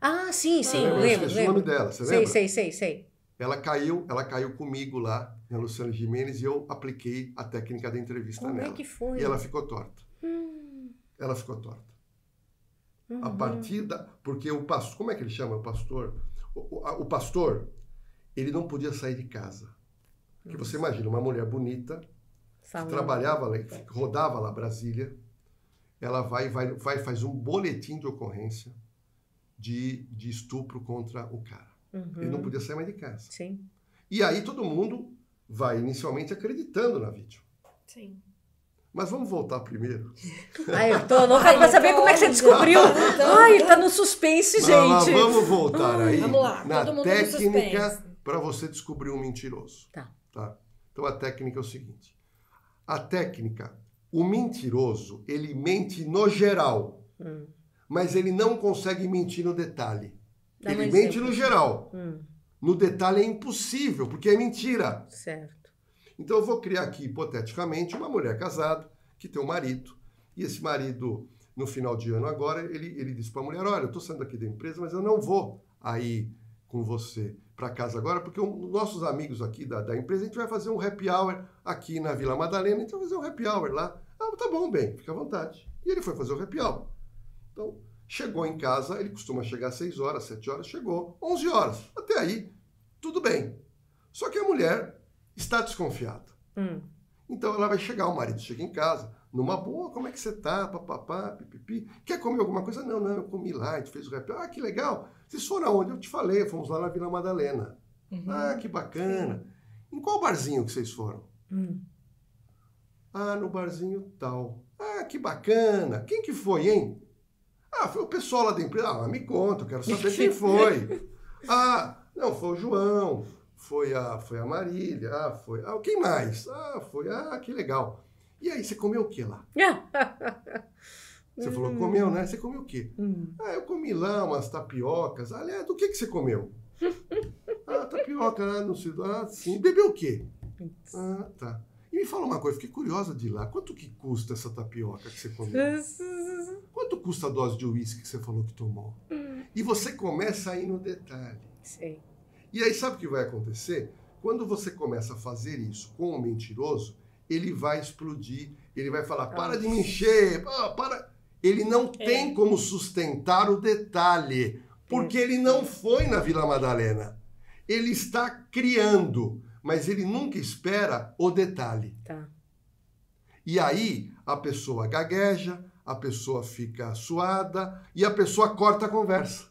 Ah, sim, sim? Eu lembro, esqueci o nome lembro. dela, você Sei, lembra? sei, sei, sei. Ela caiu, ela caiu comigo lá na Luciana Gimenez e eu apliquei a técnica da entrevista Como nela. é que foi? E ela ficou torta. Hum, Ela ficou torta. A uhum. partir da. Porque o pastor. Como é que ele chama o pastor? O, o- a- o pastor, ele não podia sair de casa. Porque você imagina, uma mulher bonita, que trabalhava lá, que rodava lá Brasília, ela vai, vai, vai faz um boletim de ocorrência de, de estupro contra o cara. Uhum. Ele não podia sair mais de casa. Sim. E aí todo mundo vai inicialmente acreditando na vítima. sim. Mas vamos voltar primeiro. Ai, eu tô louca pra saber como é que você descobriu. Ai, tá no suspense, Mas- mas gente. vamos voltar aí Vamos lá, na técnica para você descobrir um mentiroso. Tá. tá? Então a técnica é o seguinte: a técnica, o mentiroso, ele mente no geral, Hum. mas ele não consegue mentir no detalhe. Dá um ele mente exemplo. no geral. Hum, No detalhe é impossível, porque é mentira. certo. Então eu vou criar aqui, hipoteticamente, uma mulher casada que tem um marido. E esse marido, no final de ano agora, ele, ele disse para a mulher: Olha, eu estou saindo aqui da empresa, mas eu não vou aí com você para casa agora, porque os nossos amigos aqui da, da empresa, a gente vai fazer um happy hour aqui na Vila Madalena, a gente vai fazer um happy hour lá. Ah, tá bom, bem, fica à vontade. E ele foi fazer o happy hour. Então, chegou em casa, ele costuma chegar às 6 horas, 7 horas, chegou 11 horas. Até aí, tudo bem. Só que a mulher está desconfiada. Hum, Então ela vai chegar, o marido chega em casa, numa boa, como é que você tá, papapá, pipipi. Quer comer alguma coisa? Não, não, eu comi lá, a gente fez o rap. Ah, que legal. Vocês foram aonde? Eu te falei, fomos lá na Vila Madalena. Uhum. Ah, que bacana. Em qual barzinho que vocês foram? hum. Ah, no barzinho tal. Ah, que bacana. Quem que foi, hein? Ah, foi o pessoal lá da empresa. Ah, me conta, eu quero saber quem foi. Ah, não, foi o João. Foi a, foi a Marília. Ah, foi. Ah, quem mais? Ah, foi. Ah, que legal. E aí, você comeu o que lá? Você falou, comeu, né? Você comeu o quê? Hum. Ah, eu comi lá umas tapiocas. Aliás, do que, que você comeu? ah, tapioca, ah, não sei. Ah, sim. Bebeu o quê? Ah, tá. E me fala uma coisa, fiquei curiosa de ir lá. Quanto que custa essa tapioca que você comeu? Quanto custa a dose de uísque que você falou que tomou? E você começa a ir no detalhe. Sei. E aí, sabe o que vai acontecer? Quando você começa a fazer isso com o mentiroso, ele vai explodir, ele vai falar: para de me encher, para. Ele não tem como sustentar o detalhe, porque ele não foi na Vila Madalena. Ele está criando, mas ele nunca espera o detalhe. Tá. E aí a pessoa gagueja, a pessoa fica suada e a pessoa corta a conversa.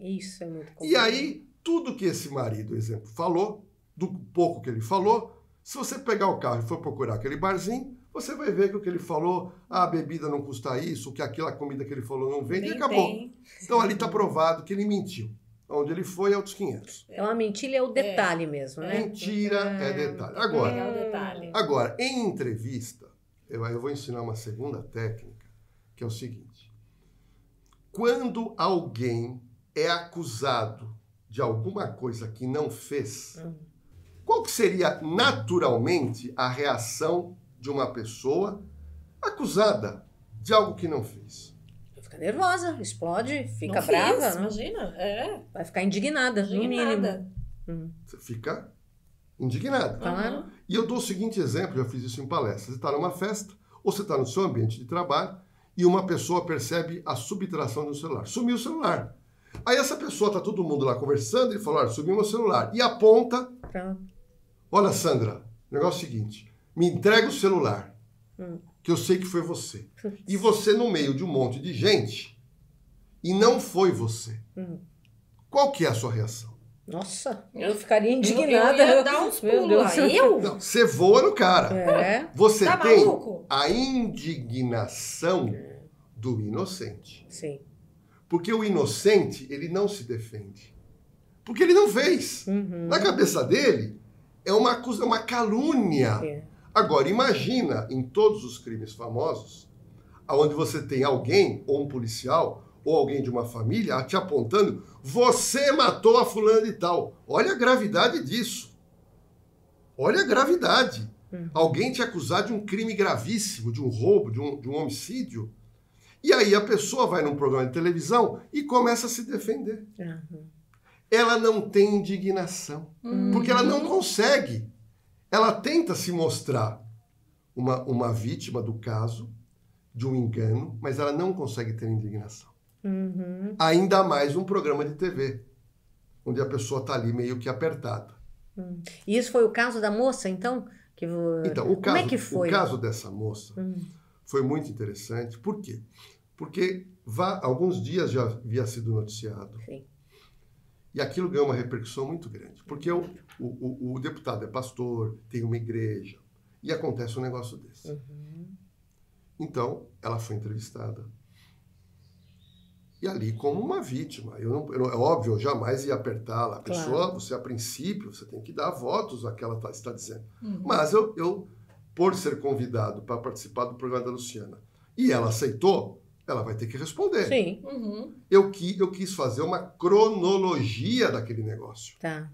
Isso é muito E complicado. aí, tudo que esse marido, exemplo, falou, do pouco que ele falou, se você pegar o carro e for procurar aquele barzinho, você vai ver que o que ele falou, ah, a bebida não custa isso, que aquela comida que ele falou não vende, e Nem acabou. tem. Então ali está provado que ele mentiu. Onde ele foi é outros 500. Então a mentira é o detalhe é. mesmo, né? Mentira é, é detalhe. Agora, é o detalhe. agora, em entrevista, eu, eu vou ensinar uma segunda técnica, que é o seguinte. Quando alguém é acusado de alguma coisa que não fez, hum. qual que seria naturalmente a reação de uma pessoa acusada de algo que não fez? Fica nervosa, explode, fica não brava. Fez, Imagina, é. Vai ficar indignada, indignada. no mínimo. Hum. Você fica indignada. Claro. E eu dou o seguinte exemplo, já fiz isso em palestra. Você está numa festa, ou você está no seu ambiente de trabalho, e uma pessoa percebe a subtração do celular. Sumiu o celular. Aí essa pessoa, tá todo mundo lá conversando, ele falou, olha, sumiu meu celular. E aponta, Pronto. olha Sandra, o negócio é o seguinte, me entrega o celular, hum. Que eu sei que foi você. E você no meio de um monte de gente, e não foi você. Hum. Qual que é a sua reação? Nossa, eu ficaria indignada. Eu, ia dar uns pulos Eu? Não, você voa no cara. É. Você tá tem maluco? a indignação do inocente. Sim. Porque o inocente, ele não se defende. Porque ele não fez. Uhum. Na cabeça dele, é uma, acusa, uma calúnia. É. Agora, imagina em todos os crimes famosos, onde você tem alguém, ou um policial, ou alguém de uma família, te apontando, você matou a fulana de tal. Olha a gravidade disso. Olha a gravidade. Uhum. Alguém te acusar de um crime gravíssimo, de um roubo, de um, de um homicídio. E aí a pessoa vai num programa de televisão e começa a se defender. Uhum. Ela não tem indignação, uhum. porque ela não consegue. Ela tenta se mostrar uma, uma vítima do caso, de um engano, mas ela não consegue ter indignação. Uhum. Ainda mais um programa de TV, onde a pessoa está ali meio que apertada. Hum. E isso foi o caso da moça, então? Que... Então, o caso, Como é que foi? O caso dessa moça hum. foi muito interessante. Por quê? Porque vá, alguns dias já havia sido noticiado. Sim. E aquilo ganhou uma repercussão muito grande. Porque o, o, o, deputado é pastor, tem uma igreja, e acontece um negócio desse. Uhum. Então, ela foi entrevistada e ali como uma vítima. Eu não, eu, é óbvio, eu jamais ia apertá-la. A pessoa, claro. você a princípio, você tem que dar votos ao que ela tá, está dizendo. Uhum. Mas eu, eu, por ser convidado para participar do programa da Luciana, e ela aceitou, ela vai ter que responder. Sim. Uhum. Eu, qui, eu quis fazer uma cronologia daquele negócio. Tá.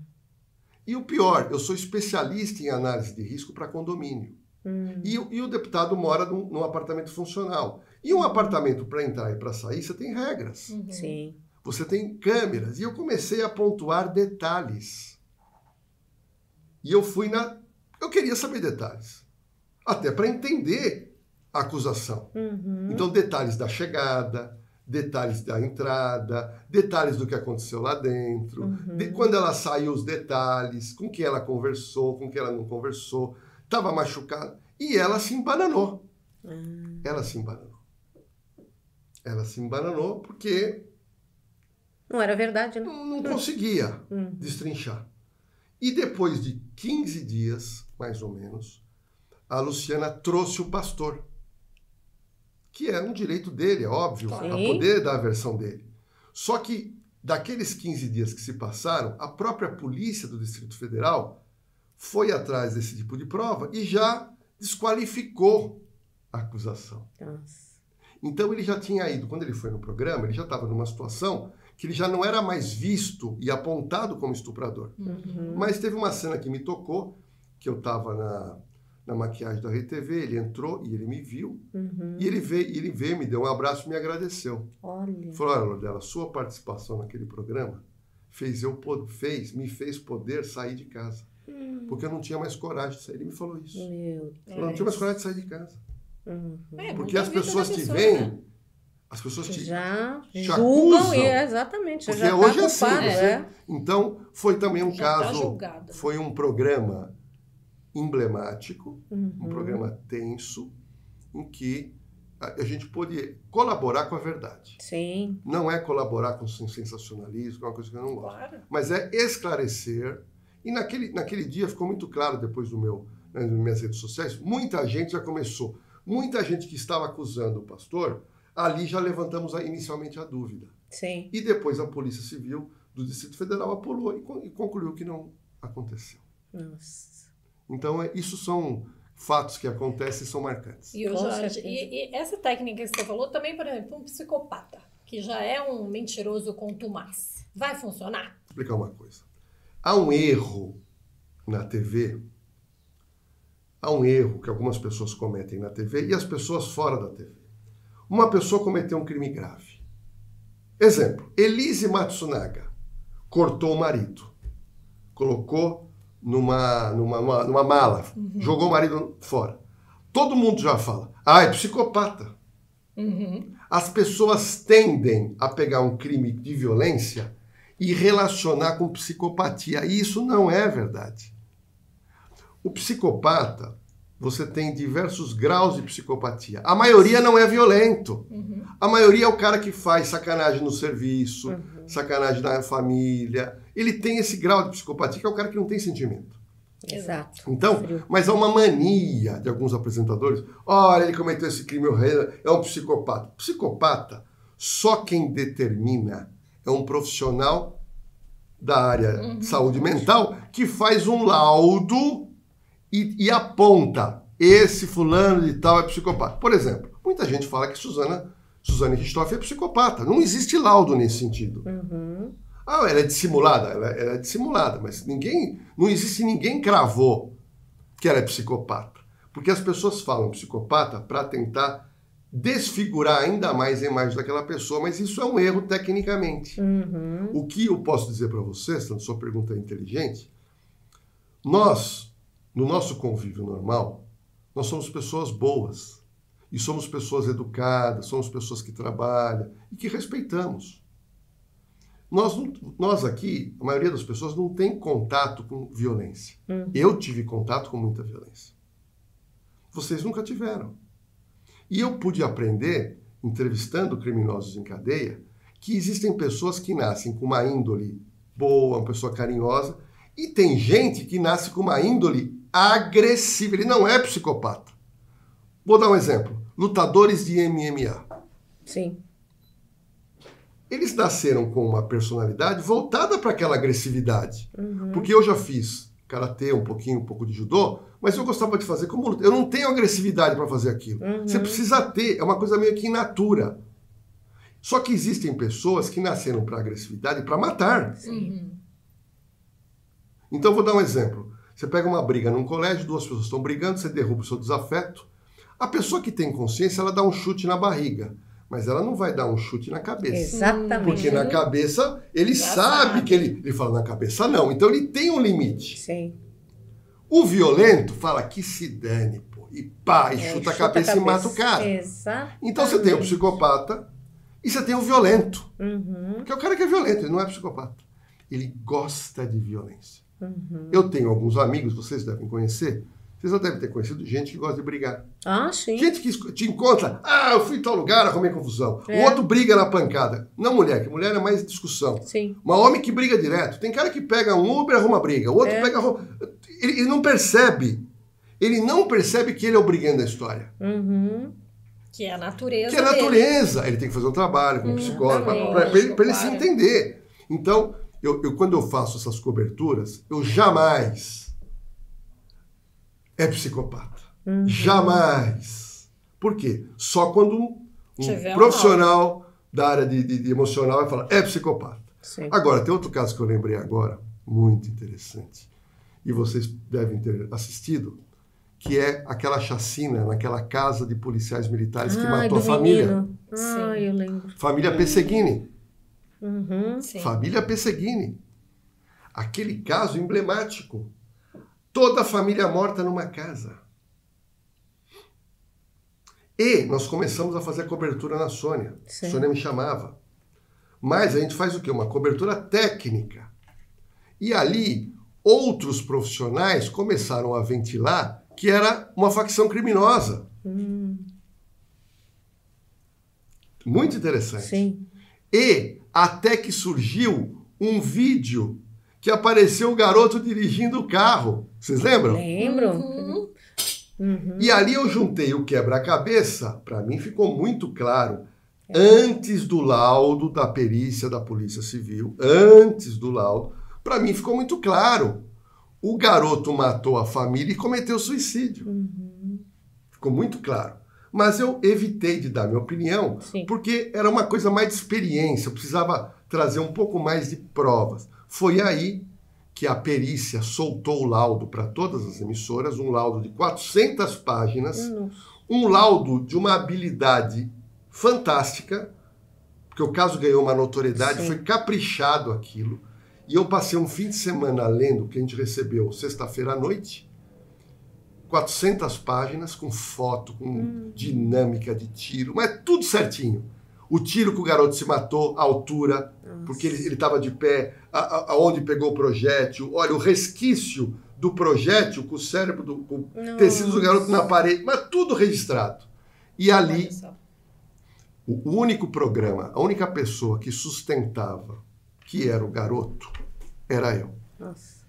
E o pior, eu sou especialista em análise de risco para condomínio. Hum. E, e, o deputado mora num, num apartamento funcional. E um apartamento para entrar e para sair, você tem regras. Uhum. Sim. Você tem câmeras. E eu comecei a pontuar detalhes. E eu fui na. Eu queria saber detalhes. Até para entender a acusação. Uhum. Então, detalhes da chegada, detalhes da entrada, detalhes do que aconteceu lá dentro, uhum. de quando ela saiu, os detalhes, com quem ela conversou, com quem ela não conversou, estava machucada. E ela se embananou. Uhum. Ela se embananou. Ela se embananou porque. Não era verdade, né? Não, não conseguia hum. destrinchar. E depois de 15 dias, mais ou menos, a Luciana trouxe o pastor. Que é um direito dele, é óbvio, para poder dar a versão dele. Só que, daqueles 15 dias que se passaram, a própria polícia do Distrito Federal foi atrás desse tipo de prova e já desqualificou a acusação. Nossa. Então ele já tinha ido, quando ele foi no programa, ele já estava numa situação que ele já não era mais visto e apontado como estuprador. Uhum. Mas teve uma cena que me tocou, que eu estava na, na maquiagem da RTV, ele entrou e ele me viu, uhum. e ele veio, ele veio, me deu um abraço e me agradeceu. Olha. Falou, olha, Lordela, sua participação naquele programa fez eu fez, me fez poder sair de casa. Hum. Porque eu não tinha mais coragem de sair. Ele me falou isso. Meu Falou, não tinha mais coragem de sair de casa. Uhum. É, Porque as pessoas te veem, né? as pessoas te, já te julgam, acusam. É, exatamente. Porque já hoje tá é assim. Você, é. Então, foi também um já tá caso, tá foi um programa emblemático, uhum. um programa tenso, em que a gente pôde colaborar com a verdade. Sim. Não é colaborar com sensacionalismo, que é uma coisa que eu não gosto. Claro. Mas é esclarecer. E naquele, naquele dia ficou muito claro, depois do meu, nas minhas redes sociais, muita gente já começou Muita gente que estava acusando o pastor, ali já levantamos inicialmente a dúvida. Sim. E depois a Polícia Civil do Distrito Federal apurou e, e concluiu que não aconteceu. Nossa. Então, é, isso são fatos que acontecem e são marcantes. E, Jorge, e, e, essa técnica que você falou também, por exemplo, um psicopata, que já é um mentiroso contumaz, vai funcionar? Vou explicar uma coisa. Há um erro na TV, há um erro que algumas pessoas cometem na TV e as pessoas fora da TV. Uma pessoa cometeu um crime grave. Exemplo, Elise Matsunaga cortou o marido, colocou numa, numa, numa, numa mala, uhum. jogou o marido fora. Todo mundo já fala, ah, é psicopata. Uhum. As pessoas tendem a pegar um crime de violência e relacionar com psicopatia. E isso não é verdade. O psicopata, você tem diversos graus de psicopatia. A maioria não é violento. Uhum. A maioria é o cara que faz sacanagem no serviço, uhum. sacanagem na família. Ele tem esse grau de psicopatia, que é o cara que não tem sentimento. Exato. Então, mas há uma mania de alguns apresentadores. Olha, ele cometeu esse crime horrendo, é um psicopata. Psicopata, só quem determina é um profissional da área uhum. de saúde mental que faz um laudo e, e aponta esse fulano de tal é psicopata. Por exemplo, muita gente fala que Suzana, Suzane Ristoff é psicopata. Não existe laudo nesse sentido. Uhum. Ah, ela é dissimulada, ela, ela é dissimulada, mas ninguém, não existe ninguém cravou que ela é psicopata. Porque as pessoas falam psicopata para tentar desfigurar ainda mais a imagem daquela pessoa, mas isso é um erro tecnicamente. Uhum. O que eu posso dizer para você, se a sua pergunta é inteligente, nós, no nosso convívio normal, nós somos pessoas boas. E somos pessoas educadas, somos pessoas que trabalham e que respeitamos. Nós, nós aqui, a maioria das pessoas não tem contato com violência. Uhum. Eu tive contato com muita violência. Vocês nunca tiveram. E eu pude aprender, entrevistando criminosos em cadeia, que existem pessoas que nascem com uma índole boa, uma pessoa carinhosa, e tem gente que nasce com uma índole agressiva. Ele não é psicopata. Vou dar um exemplo. Lutadores de MMA. Sim. Eles nasceram com uma personalidade voltada para aquela agressividade. Uhum. Porque eu já fiz karatê, um pouquinho, um pouco de judô, mas eu gostava de fazer como luta. Eu não tenho agressividade para fazer aquilo. Uhum. Você precisa ter, é uma coisa meio que in natura. Só que existem pessoas que nasceram para agressividade para matar. Uhum. Então vou dar um exemplo. Você pega uma briga num colégio, duas pessoas estão brigando, você derruba o seu desafeto. A pessoa que tem consciência, ela dá um chute na barriga. Mas ela não vai dar um chute na cabeça. Exatamente. Porque na cabeça, ele sabe, sabe que ele. Ele fala, na cabeça não. Então ele tem um limite. Sim. O violento fala que se dane, pô. E pá, e é, chuta, a, cabeça a cabeça e mata o cara. Exatamente. Então você tem o psicopata e você tem o violento. Uhum. Porque é o cara que é violento, ele não é psicopata. Ele gosta de violência. Uhum. Eu tenho alguns amigos, vocês devem conhecer, vocês já devem ter conhecido gente que gosta de brigar. Ah, sim. Gente que te encontra, ah, eu fui em tal lugar, arrumei confusão. É. O outro briga na pancada. Não mulher, que mulher é mais discussão. Sim. Mas homem que briga direto. Tem cara que pega um Uber, arruma briga. O outro É. pega. arruma- Ele, ele não percebe. Ele não percebe que ele é o brigando da história. Uhum. Que é a natureza. Que é a dele. natureza. Ele tem que fazer um trabalho com um psicólogo para ele, pra ele se Claro. entender. Então, eu, eu- quando eu faço essas coberturas, eu jamais é psicopata. Uhum. Jamais. Por quê? Só quando um, um profissional da área de, de- de emocional vai falar, é psicopata. Sim. Agora, tem outro caso que eu lembrei agora, muito interessante, e vocês devem ter assistido, que é aquela chacina naquela casa de policiais militares que Ai, matou a família. menino. Ah, eu lembro. Família Pesseguini. Uhum. Sim. Família Pesseguini. Aquele caso emblemático. Toda a família morta numa casa. E nós começamos a fazer a cobertura na Sônia. Sim. A Sônia me chamava. Mas a gente faz o quê? Uma cobertura técnica. E ali, outros profissionais começaram a ventilar que era uma facção criminosa. Hum, Muito interessante. sim. E até que surgiu um vídeo que apareceu o garoto dirigindo o carro. Vocês lembram? Lembro. Uhum. Uhum. E ali eu juntei o quebra-cabeça, para mim ficou muito claro É. Antes do laudo da perícia da Polícia Civil, antes do laudo, para mim ficou muito claro. O garoto matou a família e cometeu suicídio. Uhum. Ficou muito claro. Mas eu evitei de dar minha opinião, Sim. porque era uma coisa mais de experiência, eu precisava trazer um pouco mais de provas. Foi aí que a perícia soltou o laudo para todas as emissoras, um laudo de 400 páginas, um laudo de uma habilidade fantástica, porque o caso ganhou uma notoriedade, Sim. foi caprichado aquilo. E eu passei um fim de semana lendo, que a gente recebeu sexta-feira à noite, 400 páginas com foto, com hum. dinâmica de tiro, mas tudo certinho. O tiro que o garoto se matou, a altura, Nossa. porque ele estava de pé, aonde pegou o projétil, olha, o resquício do projétil com o cérebro, do, com tecidos do garoto na parede, mas tudo registrado. E ali, o único programa, a única pessoa que sustentava que era o garoto, era eu. Nossa.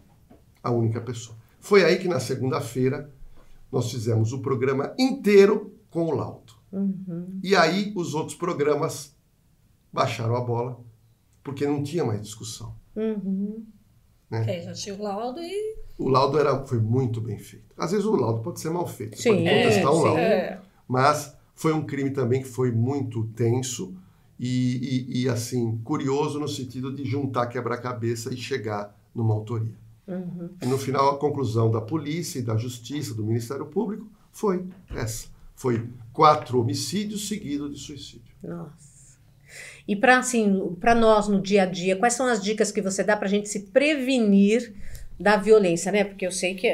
A única pessoa. Foi aí que na segunda-feira nós fizemos o programa inteiro com o laudo. Uhum. E aí os outros programas baixaram a bola, porque não tinha mais discussão. Uhum. Né? É, já tinha o laudo e. O laudo era, foi muito bem feito. Às vezes o laudo pode ser mal feito. Sim, pode contestar é, um laudo. É. Mas foi um crime também que foi muito tenso e, e, e assim, curioso no sentido de juntar quebra-cabeça e chegar numa autoria. Uhum. E no final, a conclusão da polícia e da justiça, do Ministério Público, foi essa. Foi quatro homicídios seguidos de suicídio. Nossa. E para assim, para nós no dia a dia, quais são as dicas que você dá para a gente se prevenir da violência, né? Porque eu sei que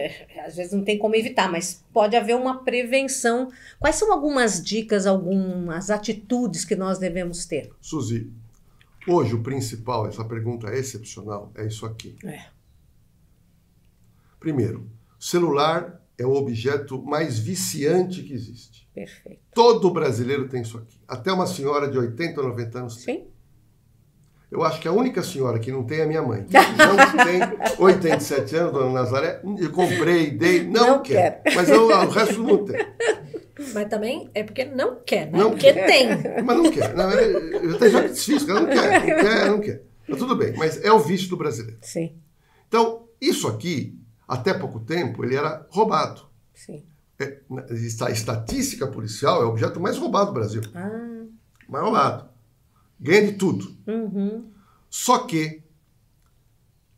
às vezes não tem como evitar, mas pode haver uma prevenção. Quais são algumas dicas, algumas atitudes que nós devemos ter? Suzy, hoje o principal, essa pergunta é excepcional, é isso aqui. É. Primeiro, celular é o objeto mais viciante que existe. Perfeito. Todo brasileiro tem isso aqui. Até uma senhora de 80 ou 90 anos tem. Sim. Eu acho que a única senhora que não tem é a minha mãe. Não tem 87 anos, dona Nazaré. Eu comprei, dei, não, não quer. Mas eu, o resto não tem. Mas também é porque não quer, né? Não porque quer. tem. Mas não quer. Não, é, eu até já desfiz, ela não quer, não quer, não quer. Mas tudo bem, mas é o vício do brasileiro. Sim. Então, isso aqui, até pouco tempo, ele era roubado. Sim. É, a estatística policial é o objeto mais roubado do Brasil. Ah. Mais roubado ganha de tudo. Uhum. Só que,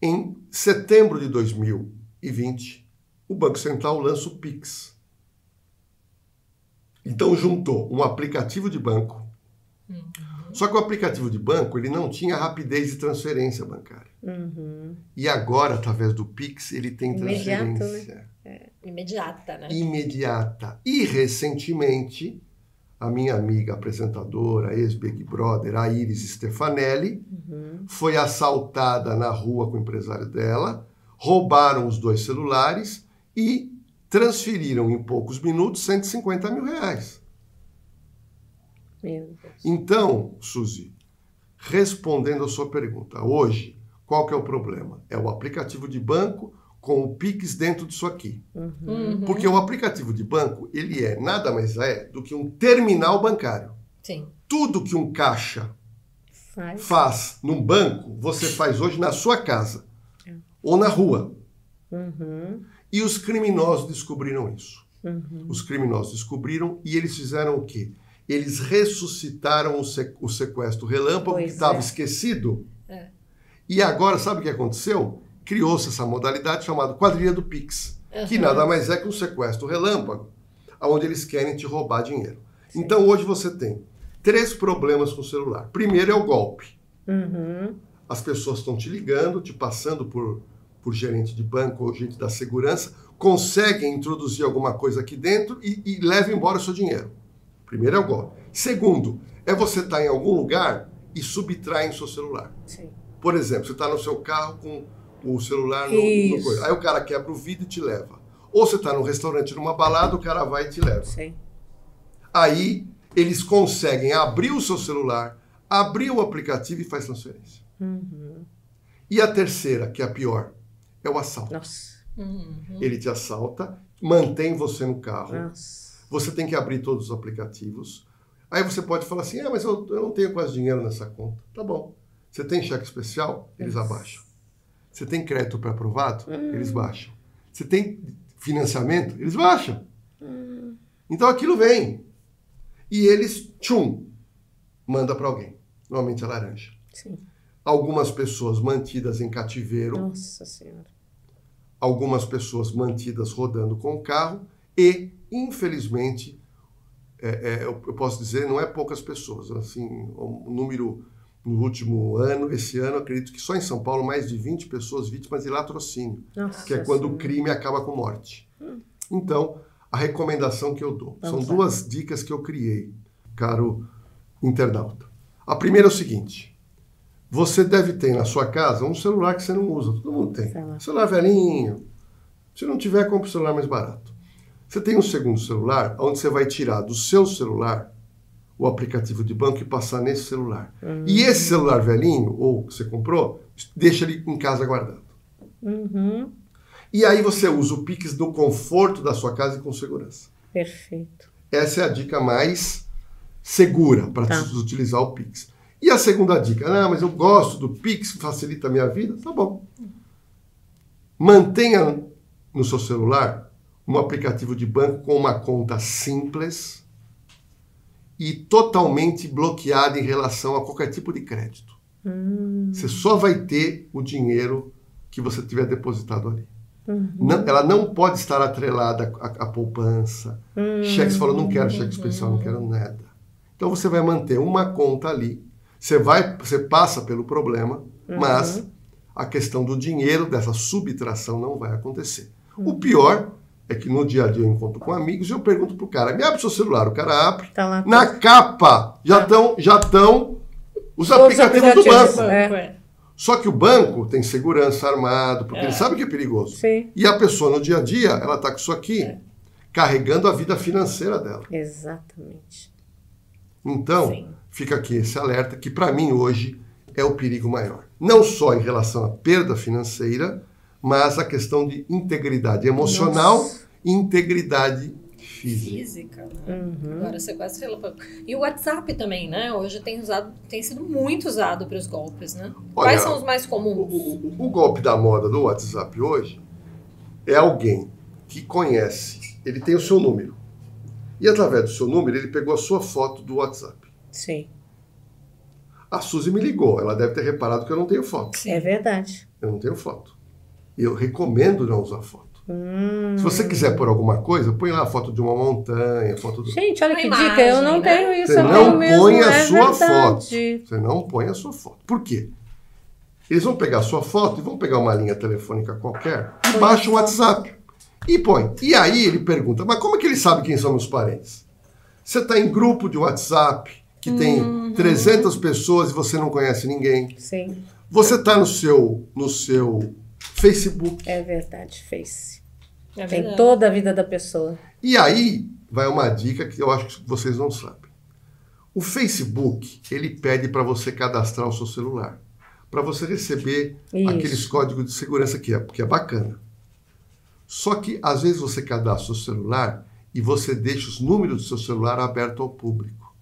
em setembro de 2020, o Banco Central lança o Pix. Então juntou um aplicativo de banco. Uhum. Só que o aplicativo de banco ele não tinha rapidez de transferência bancária. Uhum. E agora, através do Pix, ele tem Imediato, transferência. Né? É. Imediata, né? Imediata. E recentemente a minha amiga apresentadora, ex-Big Brother, a Iris Stefanelli, uhum. foi assaltada na rua com o empresário dela, roubaram os dois celulares e transferiram em poucos minutos 150 mil reais. Então, Suzy, respondendo a sua pergunta, hoje, qual que é o problema? É o aplicativo de banco com o Pix dentro disso aqui. Uhum. Porque o aplicativo de banco, ele é nada mais é do que um terminal bancário. Sim. Tudo que um caixa faz, faz num banco, você faz hoje na sua casa é. ou na rua. Uhum. E os criminosos descobriram isso. Uhum. Os criminosos descobriram e eles fizeram o quê? Eles ressuscitaram o, sequestro relâmpago pois que estava é. esquecido. É. E agora, sabe o que aconteceu? criou-se essa modalidade chamada quadrilha do Pix, uhum. que nada mais é que um sequestro relâmpago, onde eles querem te roubar dinheiro. Sim. Então hoje você tem três problemas com o celular. Primeiro é o golpe. Uhum. As pessoas estão te ligando, te passando por, por gerente de banco ou gente da segurança, conseguem introduzir alguma coisa aqui dentro e, e levam embora o seu dinheiro. Primeiro é o golpe. Segundo, é você estar tá em algum lugar e subtraem o seu celular. Sim. Por exemplo, você está no seu carro com o celular no, no coisa. Aí o cara quebra o vidro e te leva. Ou você está num restaurante, numa balada, o cara vai e te leva. Sim. Aí eles conseguem abrir o seu celular, abrir o aplicativo e faz transferência. Uhum. E a terceira, que é a pior, é o assalto. Nossa. Uhum. Ele te assalta, mantém você no carro. Nossa. Você tem que abrir todos os aplicativos. Aí você pode falar assim: ah, mas eu, eu não tenho quase dinheiro nessa conta. Tá bom. Você tem cheque especial? Eles abaixam. Você tem crédito pré-aprovado? Hum. Eles baixam. Você tem financiamento? Eles baixam. Hum. Então aquilo vem. E eles, tchum, manda para alguém. Normalmente é laranja. Sim. Algumas pessoas mantidas em cativeiro. Nossa Senhora. Algumas pessoas mantidas rodando com o carro. E, infelizmente, é, é, eu, posso dizer, não é poucas pessoas. Assim, o número no último ano, esse ano, acredito que só em São Paulo, mais de 20 pessoas vítimas de latrocínio, Nossa que é quando senhora. o crime acaba com morte. Hum. Então, a recomendação que eu dou Vamos são duas dicas que eu criei, caro internauta. A primeira é o seguinte: você deve ter na sua casa um celular que você não usa, todo mundo tem. Celular, velhinho. Se não tiver, compre um celular mais barato. Você tem um segundo celular, onde você vai tirar do seu celular o aplicativo de banco e passar nesse celular. Uhum. E esse celular velhinho, ou que você comprou, deixa ele em casa guardado. Uhum. E aí você usa o Pix no conforto da sua casa e com segurança. Perfeito. Essa é a dica mais segura para tá. utilizar o Pix. E a segunda dica, ah, mas eu gosto do Pix, facilita a minha vida. Tá bom. Mantenha no seu celular um aplicativo de banco com uma conta simples e totalmente bloqueada em relação a qualquer tipo de crédito. Hum. Você só vai ter o dinheiro que você tiver depositado ali. Uhum. Não, ela não pode estar atrelada à, à poupança. Uhum. Cheque, você fala, não quero cheque especial, não quero nada. Então você vai manter uma conta ali. Você vai, você passa pelo problema, uhum. mas a questão do dinheiro, dessa subtração, não vai acontecer. O uhum. pior é que no dia a dia eu encontro com amigos e eu pergunto pro cara, me abre seu celular, o cara abre. Tá lá, na tá. capa já estão já tão os aplicativos, aplicativos do banco. banco é. Só que o banco tem segurança armado, porque é. ele sabe que é perigoso. Sim. E a pessoa no dia a dia, ela está com isso aqui, é. carregando a vida financeira dela. Exatamente. Então, Sim. fica aqui esse alerta que para mim hoje é o perigo maior. Não só em relação à perda financeira, mas a questão de integridade emocional Nossa. e integridade física. Física, né? Uhum. Agora você quase falou. E o WhatsApp também, né? Hoje tem, usado, tem sido muito usado para os golpes, né? Olha, Quais são os mais comuns? O, o, o golpe da moda do WhatsApp hoje é alguém que conhece, ele tem o seu número. E através do seu número, ele pegou a sua foto do WhatsApp. Sim. A Suzy me ligou, ela deve ter reparado que eu não tenho foto. É verdade. Eu não tenho foto. Eu recomendo não usar foto. Hum. Se você quiser pôr alguma coisa, põe lá a foto de uma montanha, foto do... Gente, olha que imagem, dica, eu não né? tenho isso. Você não põe mesmo, a é sua verdade. foto. Você não põe a sua foto. Por quê? Eles vão pegar a sua foto e vão pegar uma linha telefônica qualquer e baixa o WhatsApp. E põe. E aí ele pergunta, mas como é que ele sabe quem são meus parentes? Você está em grupo de WhatsApp que tem uhum. 300 pessoas e você não conhece ninguém. Sim. Você está no seu, no seu Facebook. É verdade, Face. É Tem verdade. toda a vida da pessoa. E aí vai uma dica que eu acho que vocês não sabem. O Facebook, ele pede para você cadastrar o seu celular. Para você receber Isso. aqueles códigos de segurança que é, que é bacana. Só que às vezes você cadastra o seu celular e você deixa os números do seu celular aberto ao público.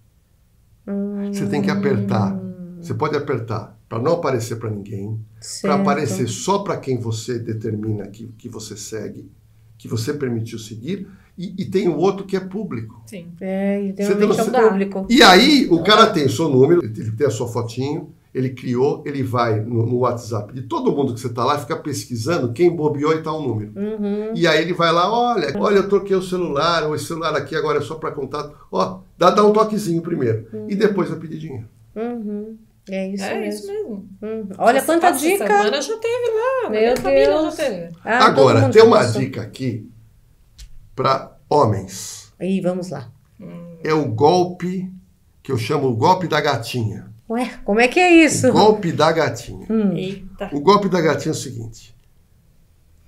Hum. Você tem que apertar. Você pode apertar para não aparecer para ninguém, para aparecer só para quem você determina que, que você segue, que você permitiu seguir, e, e, tem o outro que é público. Sim. É, e tem um você... público. E aí o cara tem o seu número, ele tem a sua fotinho, ele criou, ele vai no, no WhatsApp de todo mundo que você está lá, fica pesquisando quem bobeou e tá o um número. Uhum. E aí ele vai lá, olha, olha, eu troquei o celular, ou esse celular aqui agora é só para contato. Ó, dá, dá um toquezinho primeiro. Uhum. E depois vai pedir dinheiro. Uhum. É isso é mesmo. Isso mesmo. Hum. Olha essa, quanta dica. semana já teve lá. Meu Deus. Teve. Ah, Agora, tem uma dica aqui para homens. Aí, vamos lá. Hum. É o golpe que eu chamo o golpe da gatinha. Ué, como é que é isso? O golpe da gatinha. Hum. Eita. O golpe da gatinha é o seguinte: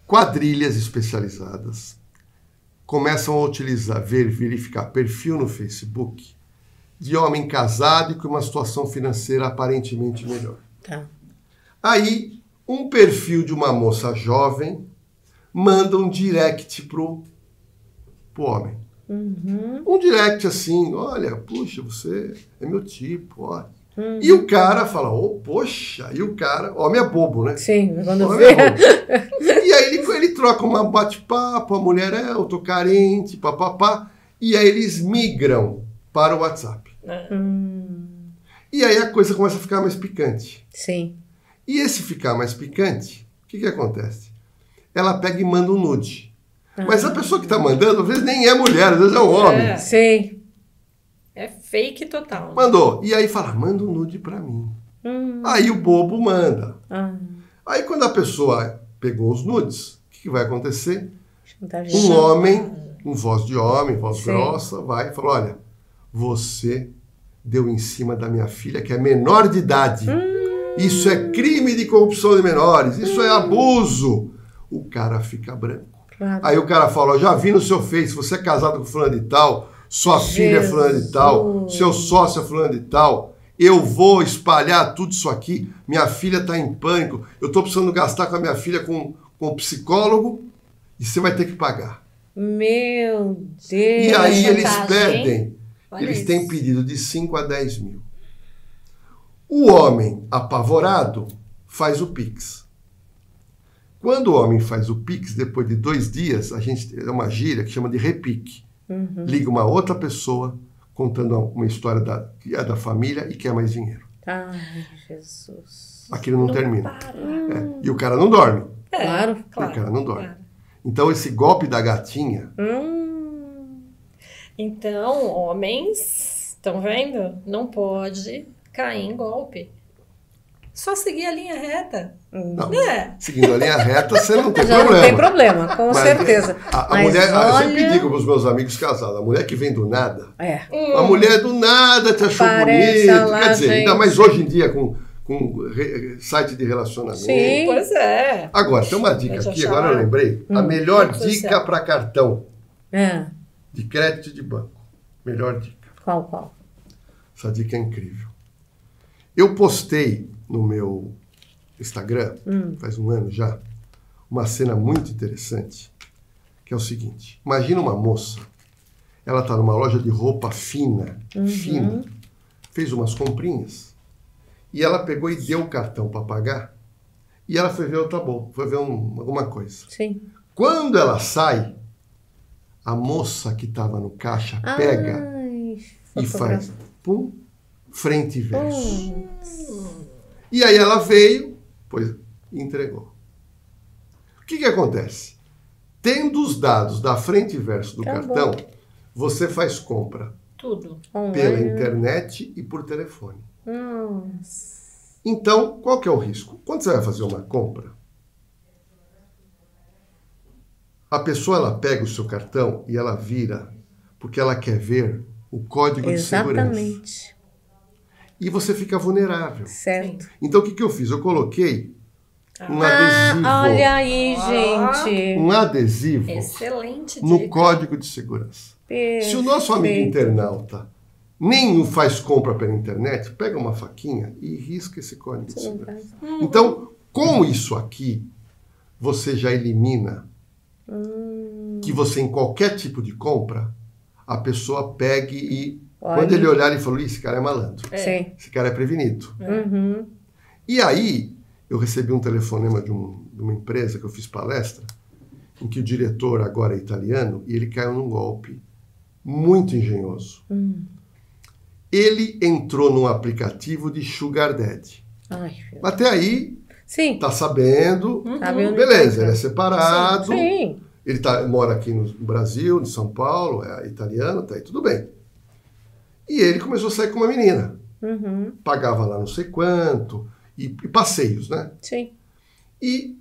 quadrilhas especializadas começam a utilizar, ver, verificar perfil no Facebook de homem casado e com uma situação financeira aparentemente melhor. Tá. Aí, um perfil de uma moça jovem manda um direct pro, pro homem. Uhum. Um direct assim, olha, puxa, você é meu tipo, ó. Uhum. E o cara fala, oh, poxa, e o cara, homem é bobo, né? Sim, quando homem vê. É e aí ele, ele troca uma bate-papo, a mulher é, eu tô carente, papapá. E aí eles migram para o WhatsApp. Hum. E aí a coisa começa a ficar mais picante. Sim. E esse ficar mais picante, o que, que acontece? Ela pega e manda um nude. Ah. Mas a pessoa que está mandando, às vezes nem é mulher, às vezes é um homem. É. Sim. É fake total. Mandou. E aí fala, manda um nude para mim. Hum. Aí o bobo manda. Ah. Aí quando a pessoa pegou os nudes, o que, que vai acontecer? Um homem, um voz de homem, voz Sim. grossa, vai e fala, olha, você deu em cima da minha filha, que é menor de idade. Hum. Isso é crime de corrupção de menores, isso é abuso. O cara fica branco. Claro. Aí o cara fala: já vi no seu Face, você é casado com fulano de tal, sua Jesus. filha é fulano de tal, seu sócio é fulano de tal. Eu vou espalhar tudo isso aqui. Minha filha está em pânico. Eu estou precisando gastar com a minha filha com, com um psicólogo e você vai ter que pagar. Meu Deus! E aí eles pedem, eles isso. têm pedido de 5 a 10 mil. O homem apavorado faz o Pix. Quando o homem faz o Pix, depois de dois dias, a gente é uma gíria que chama de repique. Uhum. Liga uma outra pessoa contando uma história da, que é da família e quer mais dinheiro. Ai, Jesus. Aquilo não, não termina. É. E o cara não dorme. É, claro, claro. O cara não dorme. Claro. Então, esse golpe da gatinha. Hum. Então, homens, estão vendo? Não pode cair em golpe. Só seguir a linha reta. Não, é. Seguindo a linha reta, você não tem Já problema. Não tem problema, com Mas, certeza. A, a mulher, olha... eu sempre digo para os meus amigos casados, a mulher que vem do nada. É. A mulher do nada te achou Parece bonito. Lá, quer dizer, gente. ainda mais hoje em dia com, com re, site de relacionamento. Sim, pois é. Agora, tem uma dica aqui, agora eu lembrei. Hum, a melhor dica para cartão é. De crédito de banco. Melhor dica. Qual, qual? Essa dica é incrível. Eu postei no meu Instagram, hum. faz um ano já, uma cena muito interessante, que é o seguinte: imagina uma moça, ela está numa loja de roupa fina, uhum. fina, fez umas comprinhas, e ela pegou e deu o cartão para pagar, e ela foi ver outra boa, foi ver um, alguma coisa. Sim. Quando ela sai, a moça que estava no caixa pega Ai, e faz pum, frente e verso. E aí ela veio, pois entregou. O que, que acontece? Tendo os dados da frente e verso do Acabou. cartão, você faz compra. Tudo. Pela internet e por telefone. Nossa. Então, qual que é o risco? Quando você vai fazer uma compra, a pessoa ela pega o seu cartão e ela vira porque ela quer ver o código Exatamente. de segurança. Exatamente e você fica vulnerável. Certo. Então o que, que eu fiz? Eu coloquei um ah, adesivo. Olha aí, gente. Um adesivo. Excelente. Dica. No código de segurança. Perfeito. Se o nosso amigo internauta nem faz compra pela internet, pega uma faquinha e risca esse código de segurança. Hum. Então, com isso aqui, você já elimina hum. que você, em qualquer tipo de compra, a pessoa pegue e Olha. Quando ele olhar, ele falou: esse cara é malandro. É. Esse cara é prevenido. Uhum. E aí, eu recebi um telefonema de, um, de, uma empresa que eu fiz palestra, em que o diretor agora é italiano e ele caiu num golpe muito engenhoso. Uhum. Ele entrou num aplicativo de Sugar Daddy. Ai, Até aí, Sim. tá sabendo. Uhum. Beleza, ele é separado. Sim. Sim. Ele tá, mora aqui no Brasil, em São Paulo, é italiano, tá aí tudo bem. E ele começou a sair com uma menina. Uhum. Pagava lá não sei quanto, e, e, passeios, né? Sim. E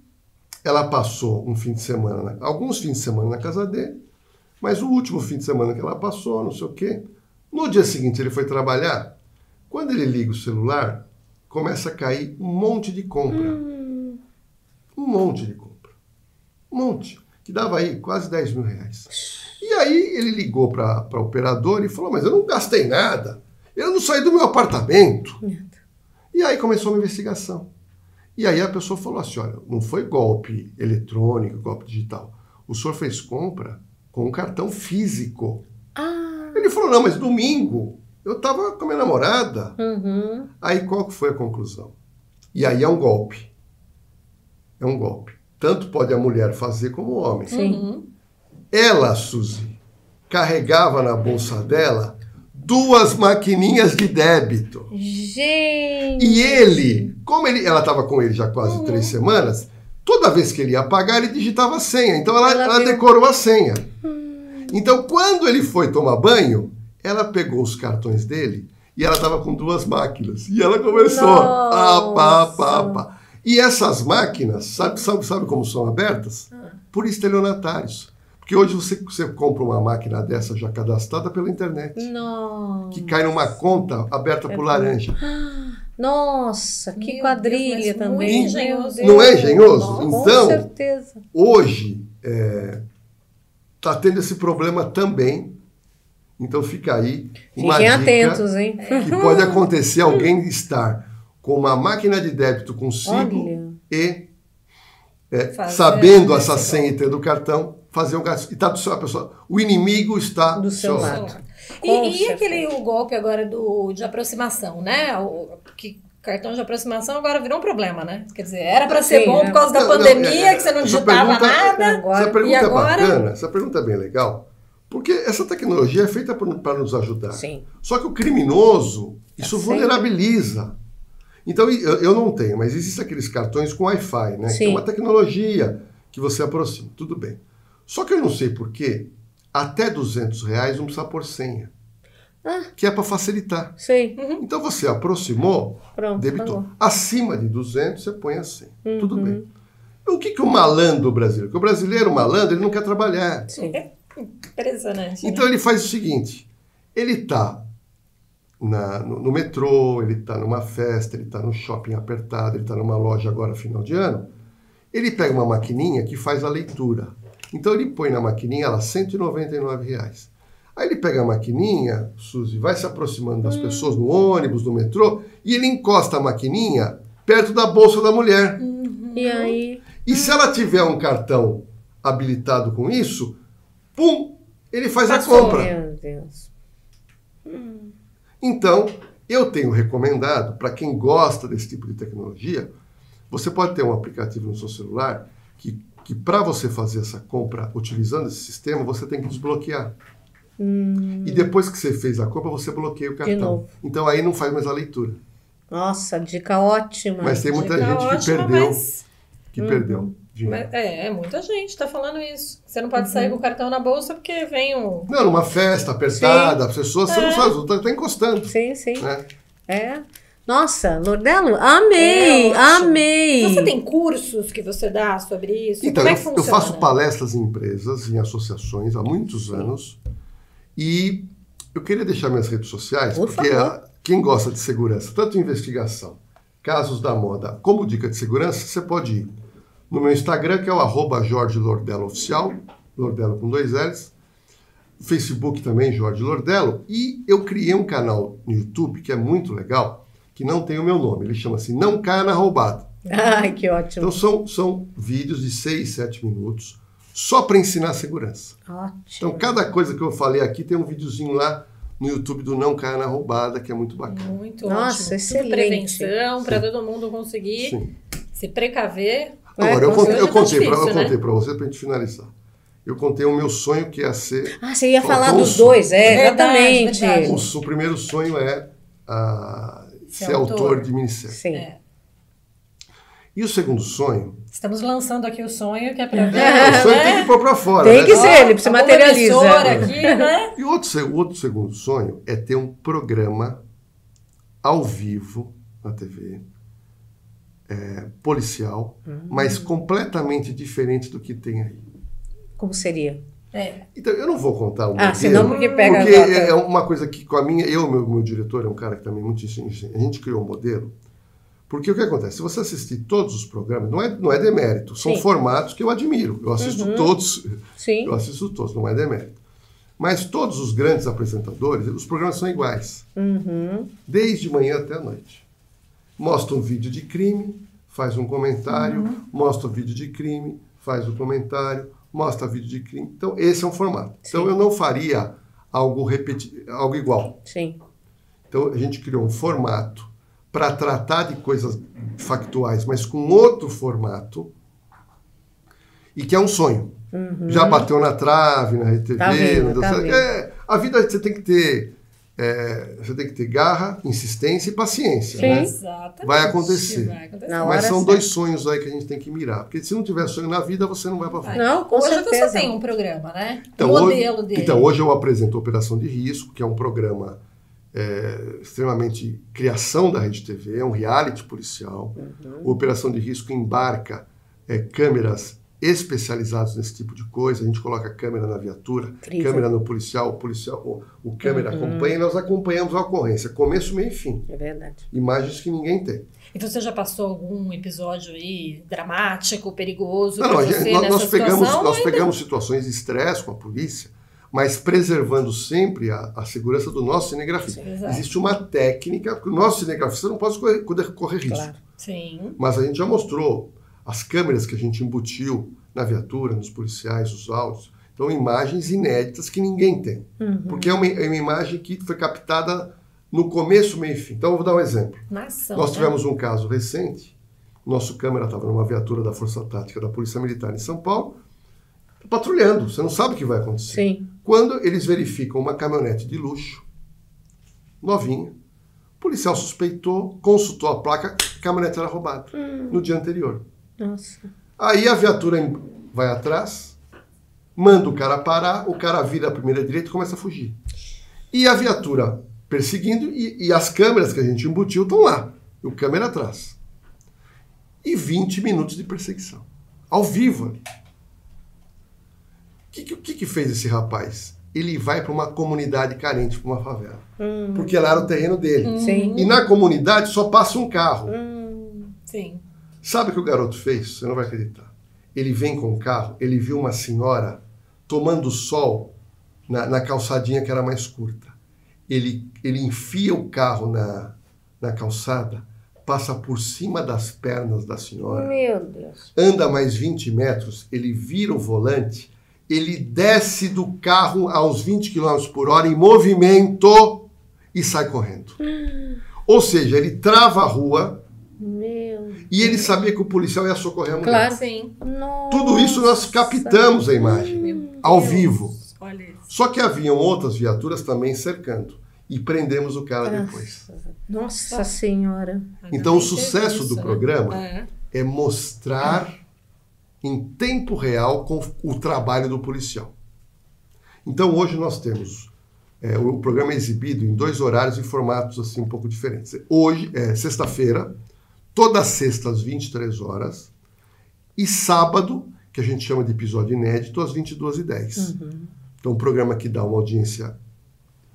ela passou um fim de semana, alguns fins de semana na casa dele, mas o último fim de semana que ela passou, não sei o quê. No dia seguinte ele foi trabalhar. Quando ele liga o celular, começa a cair um monte de compra. Hum. Um monte de compra. Um monte. Que dava aí quase 10 mil reais. E aí ele ligou para a operadora e falou: Mas eu não gastei nada, eu não saí do meu apartamento. E aí começou uma investigação. E aí a pessoa falou assim: Olha, não foi golpe eletrônico, golpe digital. O senhor fez compra com um cartão físico. ele falou, não, mas domingo eu estava com a minha namorada. Uhum. Aí qual que foi a conclusão? E aí é um golpe. É um golpe. Tanto pode a mulher fazer como o homem. Sim. Uhum. Ela, Suzy, carregava na bolsa dela duas maquininhas de débito. Gente. E ele, como ele, ela estava com ele já quase três semanas, toda vez que ele ia pagar, ele digitava a senha. Então ela, Ela ela decorou a senha. Então, quando ele foi tomar banho, ela pegou os cartões dele e ela estava com duas máquinas. E ela começou a pá, pá, pá. E essas máquinas, sabe, sabe, sabe como são abertas? Por estelionatários. Porque hoje você, você compra uma máquina dessa já cadastrada pela internet, Nossa. que cai numa conta aberta por laranja. Nossa, que Meu quadrilha Deus, também. muito engenhoso. Não é engenhoso? Com Então- certeza. Hoje está tendo esse problema também. Então fica aí uma Fiquem dica atentos, hein? que pode acontecer alguém estar com uma máquina de débito consigo Olha. e é, sabendo essa senha e tendo o cartão, fazer um gasto. E tá do seu, a pessoa, o inimigo está Do seu lado. lado. E, e aquele o golpe agora do, de aproximação, né? O, que cartão de aproximação agora virou um problema, né? Quer dizer, era para ser bom é. por causa da Não, não, pandemia, é, que você não digitava pergunta- nada. Agora- essa pergunta e agora? é bacana, essa pergunta é bem legal, porque essa tecnologia é feita para nos ajudar. Sim. Só que o criminoso, isso sempre. vulnerabiliza. Então, eu, eu não tenho, mas existem aqueles cartões com Wi-Fi, né? Que Sim. é uma tecnologia que você aproxima. Tudo bem. Só que eu não sei por quê, até 200 reais não precisa pôr senha. Ah. Que é para facilitar. Sei. Então, você aproximou, Pronto. debitou. acabou. Acima de 200, você põe a senha. Tudo Uhum. bem. O que, que o malandro brasileiro? Porque o brasileiro, o malandro, ele não quer trabalhar. Sim. Impressionante. né? Então ele faz o seguinte: ele está no, no metrô, ele está numa festa, ele está no shopping apertado, ele está numa loja agora final de ano. Ele pega uma maquininha que faz a leitura. Então ele põe na maquininha lá 199 reais. Aí ele pega a maquininha, Suzy, vai se aproximando das pessoas no ônibus, no metrô, e ele encosta a maquininha perto da bolsa da mulher. E aí? E se ela tiver um cartão habilitado com isso, pum, ele faz a Passou. compra. Meu Deus. Então, eu tenho recomendado para quem gosta desse tipo de tecnologia, você pode ter um aplicativo no seu celular que, que para você fazer essa compra utilizando esse sistema, você tem que desbloquear. E depois que você fez a compra, você bloqueia o cartão. Então aí não faz mais a leitura. Nossa, dica ótima. Mas tem muita Dica gente que ótima, perdeu, mas- que perdeu dinheiro. mas- é, é, muita gente tá falando isso. Você não pode sair com o cartão na bolsa porque vem um. Não, numa festa apertada, as pessoas você não sabe, tá, tá encostando. Sim, sim. Né? É. Nossa, Lordelo, amei, É amei. Você tem cursos que você dá sobre isso? Então, Como é eu, que eu funciona? faço palestras em empresas, em associações há muitos anos. E eu queria deixar minhas redes sociais, Por porque favor. a- quem gosta de segurança, tanto investigação, casos da moda, como dica de segurança, você pode ir no meu Instagram, que é o arroba Jorge Lordelo Oficial, Lordelo com dois L's. Facebook também, Jorge Lordelo. E eu criei um canal no YouTube que é muito legal, que não tem o meu nome. Ele chama-se Não Caia na Roubada. Ai, que ótimo. Então são, são vídeos de 6, 7 minutos só para ensinar segurança. ótimo. Então cada coisa que eu falei aqui tem um videozinho lá no YouTube do Não Caia na Roubada, que é muito bacana. Muito Nossa, ótimo. excelente. Tudo prevenção, para todo mundo conseguir Sim. se precaver. Agora, eu com contei, eu tá contei, pra, eu difícil, né? contei pra você pra gente finalizar. Eu contei o meu sonho que ia ser. Ah, você ia falar Faltou dos dois, é, exatamente. verdade. O, o primeiro sonho é ah, Ser ser autor. autor. de minissérie. Sim. É. E o segundo sonho. Estamos lançando aqui o sonho, que é para É, o sonho tem que pôr pra fora. Tem né? que ser, ele se Alguma materializa. emissora aqui, né? E outro, outro segundo sonho é ter um programa ao vivo na TV, é, policial, Hum. mas completamente diferente do que tem aí. Como seria? É. Então, eu não vou contar o Ah, modelo, senão porque pega porque a nota. é uma coisa que com a minha, eu, meu, meu diretor é um cara que também é muito inteligente, a gente criou um modelo, porque o que acontece? Se você assistir todos os programas, não é, não é demérito, são Sim. formatos que eu admiro, eu assisto todos, Sim. eu assisto todos, não é demérito. Mas todos os grandes apresentadores, os programas são iguais, Uhum. desde manhã até a noite. Mostra um vídeo de crime, faz um comentário, Uhum. mostra um vídeo de crime, faz um comentário, mostra vídeo de crime. Então, esse é um formato. Então, Sim. eu não faria algo, repeti algo igual. Sim. Então a gente criou um formato para tratar de coisas factuais, mas com outro formato, e que é um sonho. Uhum. Já bateu na trave, na RTV, tá vendo, tá é, a vida você tem que ter é, você tem que ter garra, insistência e paciência. Sim. Né? Exatamente. Vai acontecer. Vai acontecer. Mas são certa. dois sonhos aí que a gente tem que mirar. Porque se não tiver sonho na vida, você não vai para frente. Não, com hoje certeza. você tem um programa, né? Então, o modelo hoje, dele. Então, hoje eu apresento Operação de Risco, que é um programa é, extremamente criação da Rede TV, é um reality policial. Uhum. Operação de Risco embarca é, câmeras especializados nesse tipo de coisa. A gente coloca câmera na viatura, Incrível. câmera no policial, o policial, o, o câmera uhum. acompanha e nós acompanhamos a ocorrência, começo, meio e fim. É verdade. Imagens que ninguém tem. Então você já passou algum episódio aí dramático, perigoso? Não, não gente, nós, nós, pegamos, nós pegamos situações de estresse com a polícia, mas preservando sempre a, a segurança do nosso cinegrafista. Existe uma técnica, porque o nosso cinegrafista não pode correr, correr risco. Claro. Sim. Mas a gente já mostrou as câmeras que a gente embutiu na viatura, nos policiais, os áudios. Então, imagens inéditas que ninguém tem. Uhum. Porque é uma, é uma, imagem que foi captada no começo, meio e fim. Então, eu vou dar um exemplo. Nação, Nós né? tivemos né? um caso recente. Nosso câmera estava numa viatura da Força Tática da Polícia Militar em São Paulo, patrulhando. Você não sabe o que vai acontecer. Sim. Quando eles verificam uma caminhonete de luxo, novinha, o policial suspeitou, consultou a placa, a caminhonete era roubada hum. no dia anterior. Nossa. Aí a viatura vai atrás, manda o cara parar, o cara vira a primeira direita e começa a fugir. E a viatura perseguindo e, e as câmeras que a gente embutiu estão lá, o câmera atrás. E 20 minutos de perseguição. Ao vivo. O que, que, que fez esse rapaz? Ele vai para uma comunidade carente, para uma favela. Hum. Porque lá era o terreno dele. Sim. E na comunidade só passa um carro. Hum. Sim. Sabe o que o garoto fez? Você não vai acreditar. Ele vem com o carro, ele viu uma senhora tomando sol na, na calçadinha que era mais curta. Ele, ele enfia o carro na, na calçada, passa por cima das pernas da senhora. Meu Deus. Anda mais 20 metros, ele vira o volante, ele desce do carro aos 20 km por hora em movimento e sai correndo. Ou seja, ele trava a rua, e ele sabia que o policial ia socorrer a mulher. Claro, sim. Tudo isso nós captamos a imagem, ao vivo. Só que haviam outras viaturas também cercando. E prendemos o cara Nossa. depois. Nossa Senhora. Então, o sucesso do né? programa é. é mostrar em tempo real com o trabalho do policial. Então, hoje nós temos é, o programa é exibido em dois horários e formatos assim um pouco diferentes. Hoje, é sexta-feira, toda sexta às 23 horas e sábado, que a gente chama de episódio inédito, às 22h10. Uhum. Então, um programa que dá uma audiência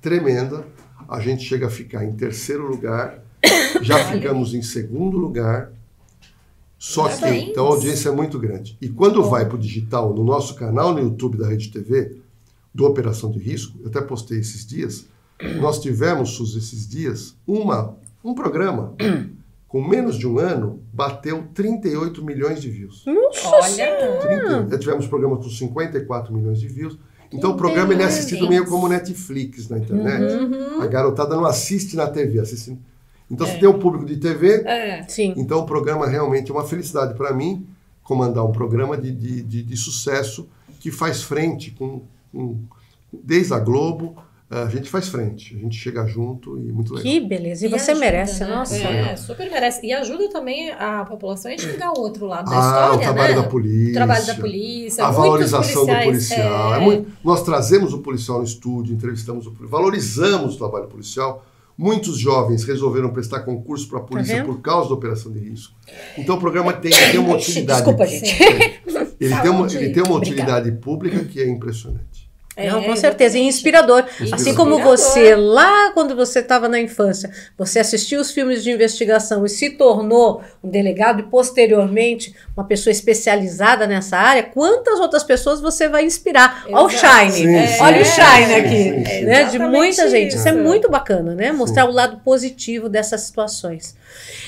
tremenda. A gente chega a ficar em terceiro lugar, já ficamos em segundo lugar. Só que, então a audiência é muito grande. E quando vai para o digital, no nosso canal no YouTube da Rede TV, do Operação de Risco, eu até postei esses dias, nós tivemos, Sus, esses dias, uma, um programa com menos de um ano, bateu 38 milhões de views. Nossa Olha! 30, já tivemos programas com 54 milhões de views. Então que o programa ele é assistido meio como Netflix na internet. Uhum. A garotada não assiste na TV, assiste... Então é. você tem um público de TV, é. então o programa realmente é uma felicidade para mim comandar um programa de, de, de, de, sucesso que faz frente com, com desde a Globo a gente faz frente, a gente chega junto e muito legal. Que beleza, e, e você ajuda, merece, né? nossa. É, super merece. E ajuda também a população a enxergar o outro lado da ah, história, o trabalho né? da polícia. O trabalho da polícia. A valorização do policial. É... É muito... Nós trazemos o policial no estúdio, entrevistamos o policial, valorizamos o trabalho policial. Muitos jovens resolveram prestar concurso para a polícia tá por causa da operação de risco. Então o programa tem, tem uma utilidade. Desculpa, gente. Ele, tem uma, ele tem uma utilidade pública que é impressionante. É, Não, com certeza, e inspirador. inspirador. Assim como você, lá quando você estava na infância, você assistiu os filmes de investigação e se tornou um delegado e posteriormente uma pessoa especializada nessa área, quantas outras pessoas você vai inspirar? Olha o Shine, sim, olha o Shine aqui, sim, né? De muita gente. Isso é muito bacana, né? Mostrar o lado positivo dessas situações.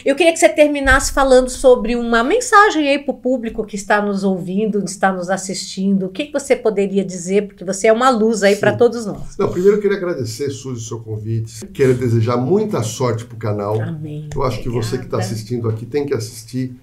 Eu queria que você terminasse falando sobre uma mensagem aí para o público que está nos ouvindo, está nos assistindo. O que, que você poderia dizer? Porque você é uma uma luz aí para todos nós. Não, primeiro eu queria agradecer, Suzy, o seu convite. Quero desejar muita sorte para o canal. Amém. Eu acho Obrigada. que você que está assistindo aqui tem que assistir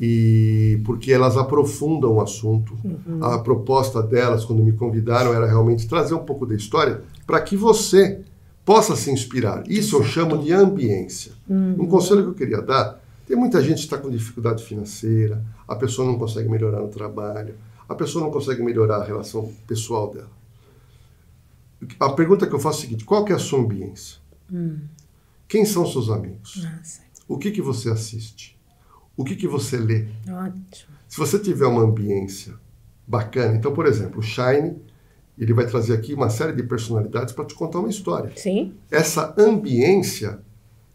e porque elas aprofundam o assunto. Uhum. A proposta delas, quando me convidaram, era realmente trazer um pouco da história para que você possa se inspirar. Isso Exato. eu chamo de ambiência. Uhum. Um conselho que eu queria dar: tem muita gente que está com dificuldade financeira, a pessoa não consegue melhorar no trabalho, a pessoa não consegue melhorar a relação pessoal dela. A pergunta que eu faço é a seguinte: qual que é a sua ambiência? Hum. Quem são seus amigos? Nossa. O que, que você assiste? O que, que você lê? Ótimo. Se você tiver uma ambiência bacana, então, por exemplo, o Shine, ele vai trazer aqui uma série de personalidades para te contar uma história. Sim. Essa ambiência,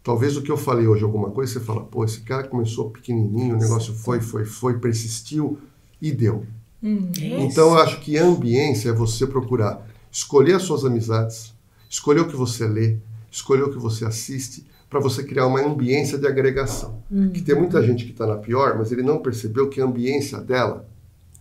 talvez o que eu falei hoje, alguma coisa, você fala, pô, esse cara começou pequenininho, o negócio foi, foi, foi, persistiu e deu. Hum, então, eu acho que ambiência é você procurar escolher as suas amizades, escolher o que você lê, escolher o que você assiste, para você criar uma ambiência de agregação. Hum. Que tem muita gente que está na pior, mas ele não percebeu que a ambiência dela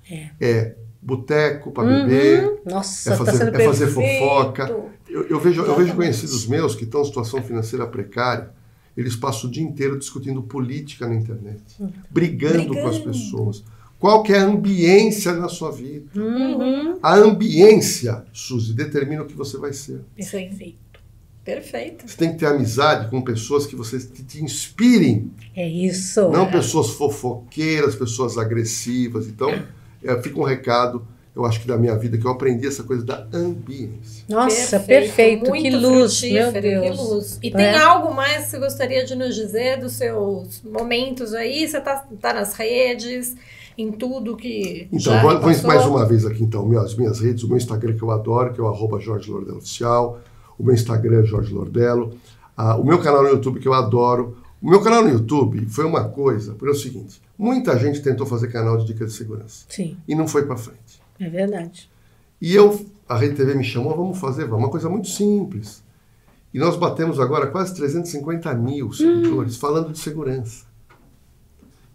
é, é boteco para uhum. beber, Nossa, é tá fazer, tá é fazer fofoca. Eu, eu, vejo, eu vejo conhecidos meus que estão em situação financeira precária, eles passam o dia inteiro discutindo política na internet, uhum. brigando, brigando, com as pessoas. Qual que é a ambiência na sua vida? Uhum. A ambiência, Suzy, determina o que você vai ser. Perfeito. Perfeito. Você tem que ter amizade com pessoas que você que te inspirem. É isso. Não é. pessoas fofoqueiras, pessoas agressivas. Então, fica um recado, eu acho que da minha vida, que eu aprendi essa coisa da ambiência. Nossa, perfeito. perfeito. Que luz, meu Deus. Que luz. E é. tem algo mais que você gostaria de nos dizer dos seus momentos aí? Você está tá nas redes, em tudo que. Então, vou, vou mais uma vez aqui, então, minhas, minhas redes, o meu Instagram que eu adoro, que é o arroba Jorge Lordelo Oficial o meu Instagram é Jorge Lordello, ah, o meu canal no YouTube que eu adoro. O meu canal no YouTube foi uma coisa, porque é o seguinte, muita gente tentou fazer canal de dicas de segurança. Sim. E não foi para frente. É verdade. E eu, a Rede TV me chamou, vamos fazer, vamos, uma coisa muito simples. E nós batemos agora quase 350 mil seguidores hum. falando de segurança.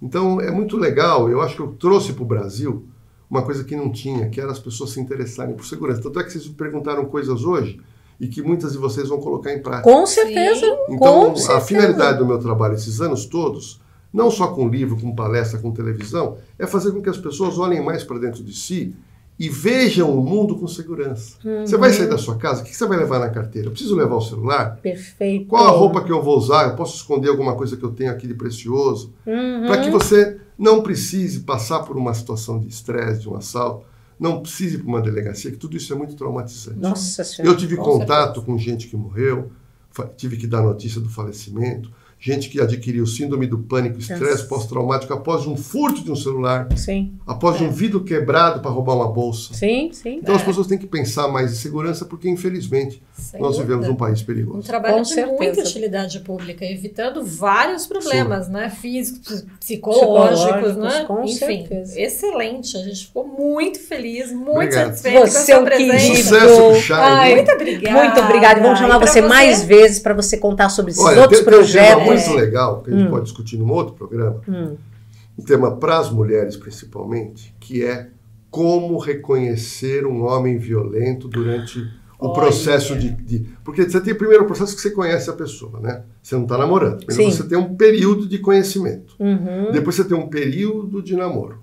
Então é muito legal, eu acho que eu trouxe para o Brasil uma coisa que não tinha, que era as pessoas se interessarem por segurança. Tanto é que vocês me perguntaram coisas hoje e que muitas de vocês vão colocar em prática. Com certeza. Então, com a certeza. finalidade do meu trabalho esses anos todos, não só com livro, com palestra, com televisão, é fazer com que as pessoas olhem mais para dentro de si e vejam o mundo com segurança. Uhum. Você vai sair da sua casa, o que você vai levar na carteira? Eu preciso levar o celular? Perfeito. Qual a roupa que eu vou usar? Eu posso esconder alguma coisa que eu tenho aqui de precioso? Uhum. Para que você não precise passar por uma situação de estresse, de um assalto não precise ir para uma delegacia, que tudo isso é muito traumatizante. Nossa Senhora. Eu tive contato com gente que morreu, tive que dar notícia do falecimento gente que adquiriu síndrome do pânico, estresse pós-traumático após um furto de um celular, sim. após é. um vidro quebrado para roubar uma bolsa. Sim, sim. Então é. as pessoas têm que pensar mais em segurança, porque infelizmente Sem nós dúvida. vivemos um país perigoso. Um trabalho Com de certeza. muita utilidade pública, evitando vários problemas, sim. né, físicos, psicológicos, psicológicos né? Com Enfim, certeza. excelente. A gente ficou muito feliz, muito Obrigado. satisfeito você com a sua é presença. Sucesso pro Chay. Ai, muito obrigada. Muito obrigada. Vamos chamar você, você, mais vezes para você contar sobre esses Olha, outros tem, projetos. Tem um muito legal que a gente hum. pode discutir num outro programa, hum. um tema para as mulheres principalmente, que é como reconhecer um homem violento durante o Olha. processo de, de, Porque você tem o primeiro processo que você conhece a pessoa, né? Você não está namorando. Primeiro Sim. você tem um período de conhecimento. Uhum. Depois você tem um período de namoro.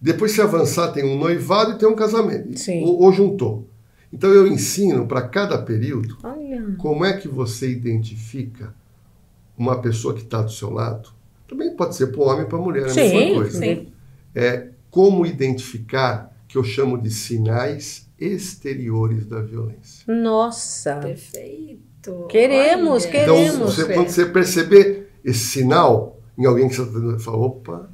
Depois, se avançar, tem um noivado e tem um casamento. Sim. Ou, ou juntou. Então, eu ensino para cada período Olha. como é que você identifica uma pessoa que está do seu lado, também pode ser para o homem e para a mulher, é a sim, mesma coisa. Sim. É como identificar, que eu chamo de sinais exteriores da violência. Nossa! Perfeito! Queremos, Olha. queremos. Então, você, quando você perceber esse sinal em alguém que você está fala, opa,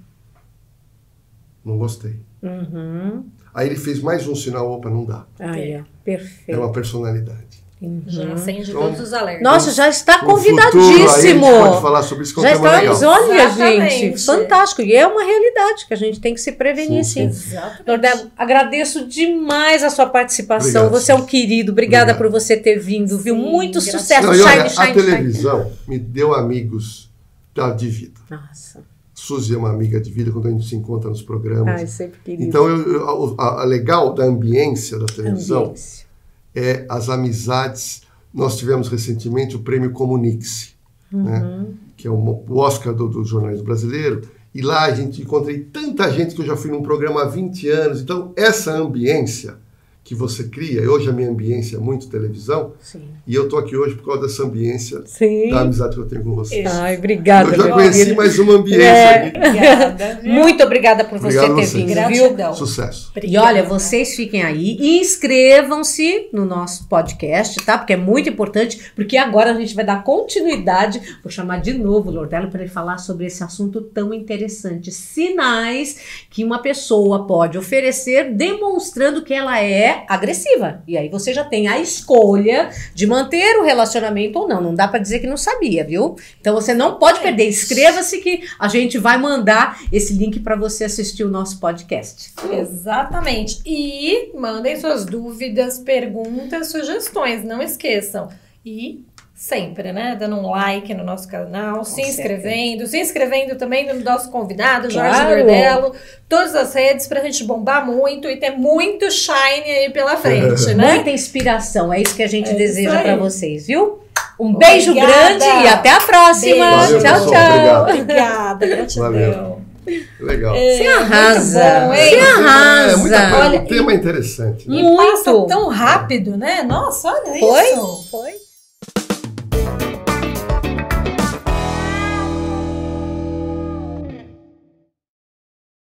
não gostei. Uhum. Aí ele fez mais um sinal, opa, não dá. Ah, é. Perfeito. É uma personalidade. Uhum. Já acende então, todos os alertas. Nossa, já está convidadíssimo. Futuro, a pode falar sobre isso que já estamos, legal. olha, Exatamente. gente, fantástico. E é uma realidade que a gente tem que se prevenir, sim. sim. Nordelo, agradeço demais a sua participação. Obrigado, você é um querido. Obrigada Obrigado. por você ter vindo, sim, viu? Muito graças. sucesso. Não, shine, shine, a televisão me deu amigos da, de vida. Nossa. Suzy é uma amiga de vida quando a gente se encontra nos programas. Ai, sempre querido. Então, eu, eu, a, a, legal da ambiência da televisão ambiência. É as amizades. Nós tivemos recentemente o prêmio Comunique-se, uhum. né? que é o, o Oscar do, do jornalismo brasileiro. E lá a gente encontrei tanta gente que eu já fui num programa há 20 anos. Então, essa ambiência que você cria. Hoje a minha ambiência é muito televisão. Sim. E eu tô aqui hoje por causa dessa ambiência Sim. da amizade que eu tenho com você. Ai, obrigada. Eu já conheci mais uma ambiência é. aqui. Obrigada. muito obrigada por você ter vindo, viu? Sucesso. Obrigada. E olha, vocês fiquem aí e inscrevam-se no nosso podcast, tá? Porque é muito importante, porque agora a gente vai dar continuidade. Vou chamar de novo o Lordello para ele falar sobre esse assunto tão interessante. Sinais que uma pessoa pode oferecer demonstrando que ela é agressiva. E aí você já tem a escolha de manter o relacionamento ou não. Não dá para dizer que não sabia, viu? Então você não pode perder. Inscreva-se que a gente vai mandar esse link para você assistir o nosso podcast. Exatamente. E mandem suas dúvidas, perguntas, sugestões. Não esqueçam. E sempre, né? Dando um like no nosso canal, Com se inscrevendo, certeza. se inscrevendo também no nosso convidado, Jorge claro. Gordello, todas as redes pra gente bombar muito e ter muito shine aí pela frente, né? Muita inspiração, é isso que a gente é deseja para vocês, viu? Um Obrigada. beijo grande e até a próxima. Valeu, tchau, pessoal. tchau. Obrigada, gratidão. Valeu. Legal. É, Você arrasa. Bom, Você arrasa. É, muita coisa, olha, um tema interessante. Né? Muito. passa tão rápido, né? Nossa, olha Foi? isso. Foi.